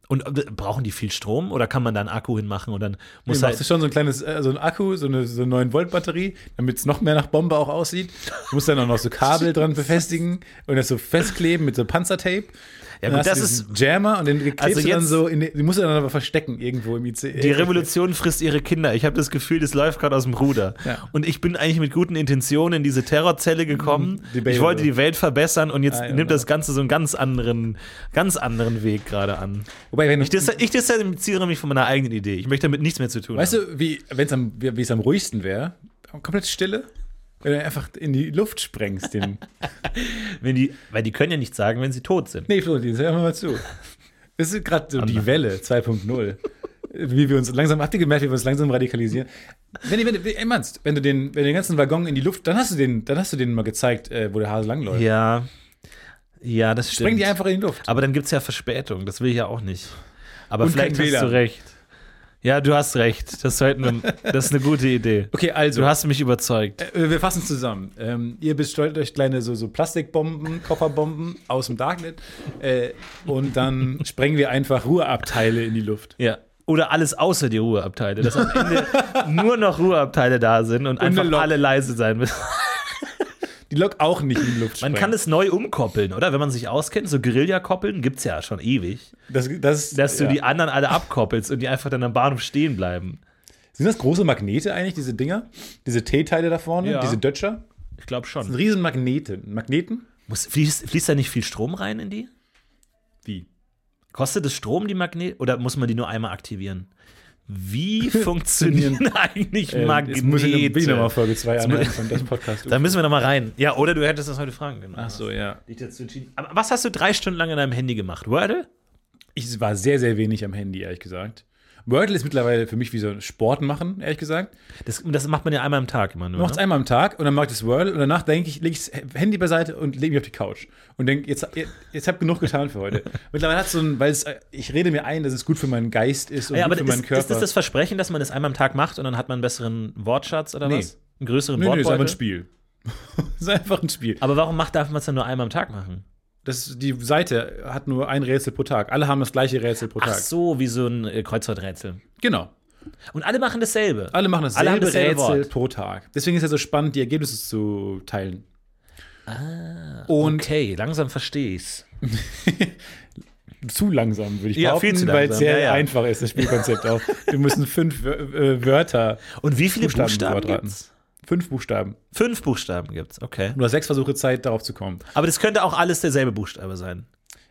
Und äh, brauchen die viel Strom oder kann man da einen Akku hinmachen und dann muss Du machst du halt. schon so ein kleines, äh, so ein Akku, so eine, so eine 9-Volt-Batterie, damit es noch mehr nach Bombe auch aussieht. Du musst dann auch noch so Kabel dran befestigen und das so festkleben mit so Panzertape. Ja, gut, das diesen Jammer und den klebst Also du dann jetzt- so in den, die musst du dann aber verstecken irgendwo im IC. Die Revolution frisst ihre Kinder. Ich habe das Gefühl, das läuft gerade aus dem Ruder. Ja. Und ich bin eigentlich mit guten Intentionen in diese Terrorzelle gekommen. Debatable. Ich wollte die Welt verbessern und jetzt don't nimmt das know. Ganze so einen ganz anderen, ganz anderen Weg gerade an. Wobei, wenn Ich, dis ich distanziere mich von meiner eigenen Idee. Ich möchte damit nichts mehr zu tun weißt haben. du, wie wenn's am, wie es am ruhigsten wäre? Komplett Stille. Wenn du einfach in die Luft sprengst. Den (laughs) Wenn die, weil die können ja nicht sagen, wenn sie tot sind. nee, Florentin, hör mal zu. Das ist gerade so die Welle 2.0. Wie wir uns langsam, habt ihr gemerkt, wie wir uns langsam radikalisieren? Wenn, wenn, im Ernst, wenn du den, wenn du den ganzen Waggon in die Luft, dann hast du den, dann hast du denen mal gezeigt, äh, wo der Hase langläuft. Ja. Ja, das stimmt. Spreng die einfach in die Luft. Aber dann gibt es ja Verspätung. Das will ich ja auch nicht. Aber Und vielleicht hast du recht. Ja, du hast recht. Das, sollten wir, das ist eine gute Idee. Okay, also, Du hast mich überzeugt. äh, wir fassen zusammen. Ähm, ihr bestellt euch kleine so, so Plastikbomben, Kofferbomben aus dem Darknet äh, und dann sprengen wir einfach Ruheabteile in die Luft. Ja. Oder alles außer die Ruheabteile. Dass am Ende nur noch Ruheabteile da sind und, eine einfach alle leise sein müssen. Die Lok auch nicht in die Luft Man sprengen. kann es neu umkoppeln, oder? Wenn man sich auskennt, so Guerilla-Koppeln gibt es ja schon ewig. das, das, Dass du ja. die anderen alle abkoppelst und die einfach dann am Bahnhof stehen bleiben. Sind das große Magnete eigentlich, diese Dinger? Diese T-Teile da vorne, Ja. diese Dötscher? Ich glaube Das sind schon. riesen Magnete. Magneten? Muss, fließt, fließt da nicht viel Strom rein in die? Wie? Kostet es Strom, die Magnete? Oder muss man die nur einmal aktivieren? Wie (laughs) funktionieren eigentlich Äh, jetzt muss ich noch- will ich noch mal Magnete? Folge 2 mu- anhören von das Podcast. Da müssen wir noch mal rein. Ja, oder du hättest das heute fragen können. Ach so, ja. Aber was hast du drei Stunden lang in deinem Handy gemacht? Wordle? Ich war sehr, sehr wenig am Handy, ehrlich gesagt. Wordle ist mittlerweile für mich wie so Sport machen, ehrlich gesagt. Das, das macht man ja einmal am Tag immer nur. Du machst Ne? einmal am Tag und dann mache ich das Wordle und danach denke ich, lege ich das Handy beiseite und lege mich auf die Couch. Und denke, jetzt, jetzt habe ich genug getan für heute. (laughs) mittlerweile hat es so ein, weil es, äh, ich rede mir ein, dass es gut für meinen Geist ist und Ja, gut für ist, meinen Körper. ist das das Versprechen, dass man das einmal am Tag macht und dann hat man einen besseren Wortschatz oder Nee. was? Einen größeren Nö, nö, ist Wortbeutel? einfach ein Spiel. (laughs) ist einfach ein Spiel. aber warum macht, darf man es dann nur einmal am Tag machen? Das, die Seite hat nur ein Rätsel pro Tag. Alle haben das gleiche Rätsel pro Ach Tag. so, wie so ein äh, Kreuzworträtsel. Genau. Und alle machen dasselbe. Alle machen Alle haben dasselbe dasselbe Rätsel Wort. pro Tag. Deswegen ist es ja so spannend, die Ergebnisse zu teilen. Und okay, langsam verstehe ich's. (laughs) zu langsam, würde ich Ja, behaupten, viel zu weil es sehr ja, ja. einfach ist, das Spielkonzept auch. Wir müssen fünf äh, Wörter, Und wie viele Buchstaben Buchstaben, gibt's? Fünf Buchstaben. Fünf Buchstaben gibt's, okay. Du hast sechs Versuche Zeit, darauf zu kommen. Aber das könnte auch alles derselbe Buchstabe sein.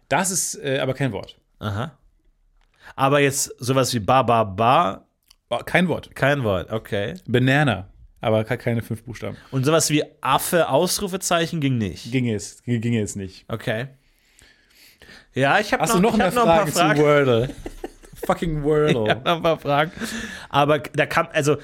Das ist äh, aber kein Wort. Aha. Aber jetzt sowas wie ba, ba, ba, Oh, kein Wort. kein Wort, okay. Banana, aber ke- keine fünf Buchstaben. Und sowas wie Affe, Ausrufezeichen ging nicht. Ginge es, ging- es nicht. Okay. Ja, ich habe noch, noch ich mehr hab noch ein paar Fragen, zu Wordle? (laughs) Fucking Wordle. Ja, noch ein paar Fragen. Aber da kam, also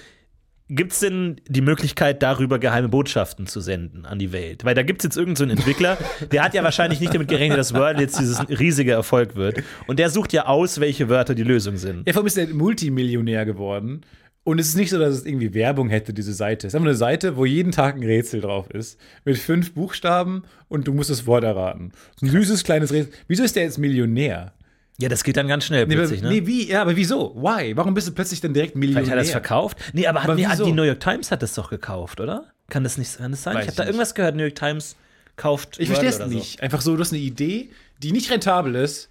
Gibt es denn die Möglichkeit, darüber geheime Botschaften zu senden an die Welt? Weil da gibt es jetzt irgendeinen so einen Entwickler, der hat ja wahrscheinlich nicht damit gerechnet, dass Wordle jetzt dieses riesige Erfolg wird. Und der sucht ja aus, welche Wörter die Lösung sind. Ja, vor allem ist er Multimillionär geworden. Und es ist nicht so, dass es irgendwie Werbung hätte, diese Seite. Es ist einfach eine Seite, wo jeden Tag ein Rätsel drauf ist. Mit fünf Buchstaben und du musst das Wort erraten. So ein süßes kleines Rätsel. Wieso ist der jetzt Millionär? Ja, das geht dann ganz schnell Nee, plötzlich, aber, ne? nee, wie? Ja, aber wieso? Why? Warum bist du plötzlich dann direkt Millionär? Vielleicht hat er das verkauft? Nee, aber, hat, Aber nee, die New York Times hat das doch gekauft, oder? Kann das nicht kann das sein? Weiß ich habe da irgendwas gehört, New York Times kauft Ich verstehe es nicht. Einfach so, du hast eine Idee, die nicht rentabel ist,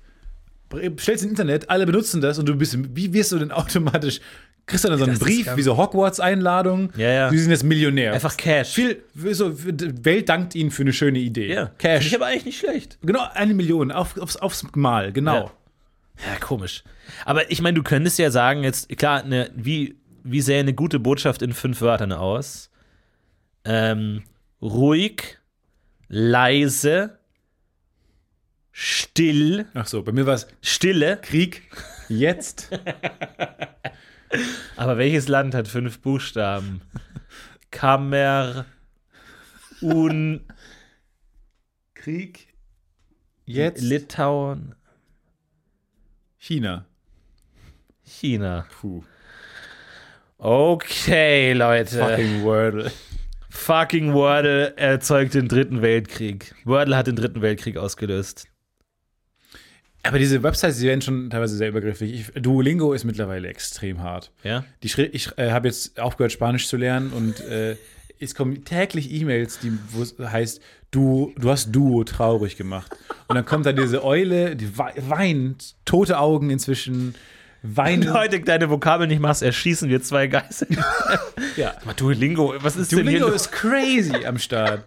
stellst ins Internet, alle benutzen das und du bist, wie wirst du denn automatisch, kriegst du dann so einen Das Brief, wie so Hogwarts-Einladung, Ja, ja. die sind jetzt Millionär. Einfach Cash. Viel, so, die Welt dankt ihnen für eine schöne Idee. So. Ja, Cash. ich aber eigentlich nicht schlecht. Genau, eine Million, auf, aufs, aufs Mal, genau. Ja. Ja, komisch. Aber ich meine, du könntest ja sagen, jetzt, klar, ne, wie, wie sähe eine gute Botschaft in fünf Wörtern aus? Ähm, ruhig, leise, still, Ach so, bei mir war es stille. Krieg, jetzt, (laughs) Aber welches Land hat fünf Buchstaben? Kamer, Un, Krieg, jetzt, Litauen, China. China. Puh. Okay, Leute. Fucking Wordle. Fucking Wordle erzeugt den dritten Weltkrieg. Wordle hat den dritten Weltkrieg ausgelöst. Aber diese Websites, die werden schon teilweise sehr übergriffig. Ich, Duolingo ist mittlerweile extrem hart. Ja? Die ich äh, habe jetzt aufgehört, Spanisch zu lernen und äh, es kommen täglich E-Mails, die wo es heißt, du, du hast Duo traurig gemacht. Und dann kommt da diese Eule, die wei- weint, tote Augen inzwischen, weint. Wenn du heute deine Vokabeln nicht machst, erschießen wir zwei Geiseln. Ja. (laughs) Duolingo, was ist Duolingo denn hier ist crazy am Start.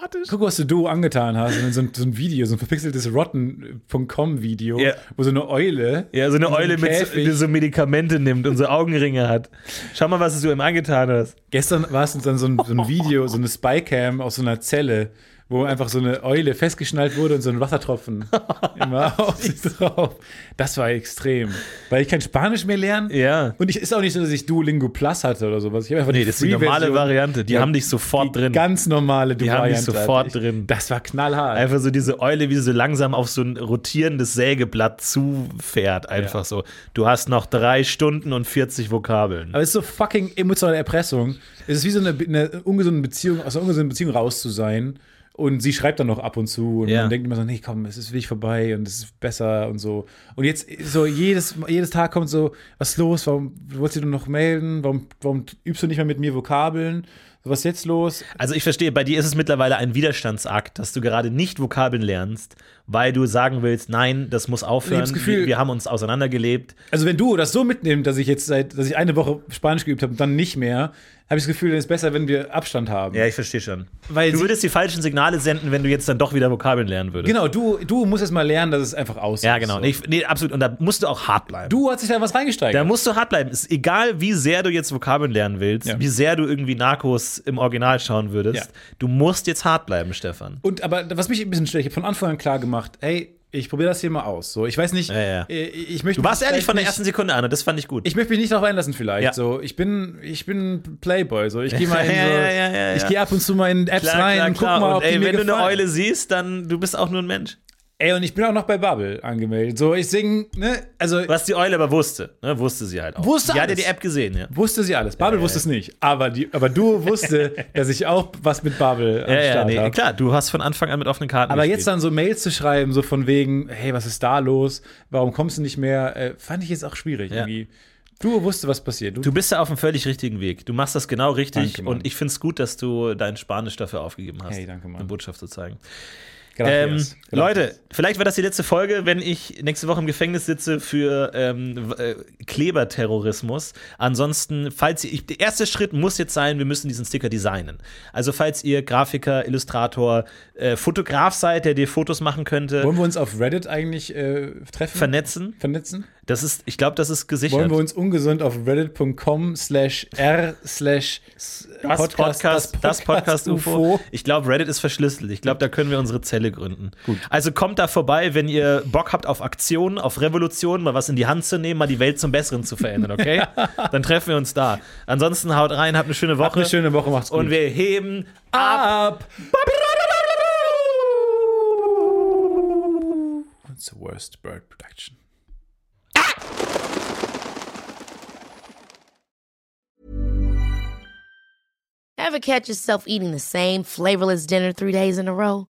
Psychopathisch? Guck, was du Duo angetan hast. So ein, so ein Video, so ein verpixeltes Rotten.com-Video, Ja. wo so eine Eule. Ja, so eine Eule, mit so, so Medikamente nimmt und so Augenringe hat. Schau mal, was du ihm angetan hast. Gestern war es dann so ein, so ein Video, so eine Spycam aus so einer Zelle, wo einfach so eine Eule festgeschnallt wurde und so ein Wassertropfen (laughs) immer auf sie drauf. Das war extrem. Weil ich kein Spanisch mehr lerne. Ja. Und ich ist auch nicht so, dass ich Duolingo Plus hatte oder sowas. Ich habe einfach Nee, das ist die normale. Variante. Die Ja, haben dich sofort drin. Ganz normale Die haben dich sofort ich. drin. Das war knallhart. Einfach so diese Eule, wie sie so langsam auf so ein rotierendes Sägeblatt zufährt. Einfach Ja. so. Du hast noch drei Stunden und 40 Vokabeln. Aber es ist so fucking emotionale Erpressung. Es ist wie so eine, eine ungesunde Beziehung, aus einer ungesunden Beziehung raus zu sein. Und sie schreibt dann noch ab und zu und Ja. man denkt immer so, nee, komm, es ist wirklich vorbei und es ist besser und so. Und jetzt so jedes, jedes Tag kommt so, was ist los? Warum wolltest du noch melden? Warum, warum übst du nicht mehr mit mir Vokabeln? Was ist jetzt los? Also ich verstehe, bei dir ist es mittlerweile ein Widerstandsakt, dass du gerade nicht Vokabeln lernst, weil du sagen willst, nein, das muss aufhören. Das Gefühl- wir, wir haben uns auseinandergelebt. Also wenn du das so mitnimmst, dass ich jetzt seit, dass ich eine Woche Spanisch geübt habe und dann nicht mehr, habe ich das Gefühl, es ist besser, wenn wir Abstand haben. Ja, ich verstehe schon. Weil Du würdest die falschen Signale senden, wenn du jetzt dann doch wieder Vokabeln lernen würdest. Genau, du, du musst jetzt mal lernen, dass es einfach aus Ja, genau. So. Nee, nee, absolut. Und da musst du auch hart bleiben. Du hast dich da was reingesteigert. Da musst du hart bleiben. Ist egal, wie sehr du jetzt Vokabeln lernen willst, Ja. wie sehr du irgendwie Narcos im Original schauen würdest. Ja. Du musst jetzt hart bleiben, Stefan. Und aber was mich ein bisschen stört, ich habe von Anfang an klar gemacht, hey, ich probiere das hier mal aus. So, ich weiß nicht, Ja, ja. äh, ich möchte Du warst ehrlich von der ersten Sekunde an und das fand ich gut. Ich möchte mich nicht darauf einlassen vielleicht. Ja. So, ich bin, ich bin Playboy. So, ich gehe mal (laughs) in so, ich gehe ab und zu mal in Apps klar, rein klar, und guck klar. mal, und ob die ey, mir wenn du eine. Eule siehst, dann du bist auch nur ein Mensch. Ey, und ich bin auch noch bei Bubble angemeldet. So, ich sing, ne, also Was die Eule aber wusste, ne, wusste sie halt auch. Wusste die hat ja alles. die App gesehen, ja. wusste sie alles. Bubble wusste es nicht, aber die, aber du wusste, (laughs) dass ich auch was mit Bubble am Ja, ja, Start nee, habe. klar, du hast von Anfang an mit offenen Karten Aber gespielt. jetzt dann so Mails zu schreiben, so von wegen, hey, was ist da los? Warum kommst du nicht mehr? Äh, fand ich jetzt auch schwierig Ja. irgendwie. Du wusstest, was passiert. Du, Du bist ja auf dem völlig richtigen Weg. Du machst das genau richtig Danke, und ich finde es gut, dass du dein Spanisch dafür aufgegeben hast, Hey, danke, Mann. eine Botschaft zu zeigen. Ähm. Leute, vielleicht war das die letzte Folge, wenn ich nächste Woche im Gefängnis sitze für ähm, äh, Kleberterrorismus. Ansonsten, falls ihr, ich, der erste Schritt muss jetzt sein, wir müssen diesen Sticker designen. Also, falls ihr Grafiker, Illustrator, äh, Fotograf seid, der dir Fotos machen könnte, Wollen wir uns auf Reddit eigentlich äh, treffen? vernetzen. Vernetzen? Das ist, ich glaube, das ist gesichert. Wollen wir uns ungesund auf reddit.com slash r slash das Podcast, das Podcast, UFO. Ich glaube, Reddit ist verschlüsselt. Ich glaube, da können wir unsere Zelle Familie gründen. Gut. Also kommt da vorbei, wenn ihr Bock habt auf Aktionen, auf Revolutionen, mal was in die Hand zu nehmen, mal die Welt zum Besseren zu verändern, okay? (laughs) Dann treffen wir uns da. Ansonsten haut rein, habt eine schöne Woche. Habt eine schöne Woche, macht's gut. Und wir heben ab. It's the worst bird production. Ever catch yourself eating the same flavorless dinner three days in a row?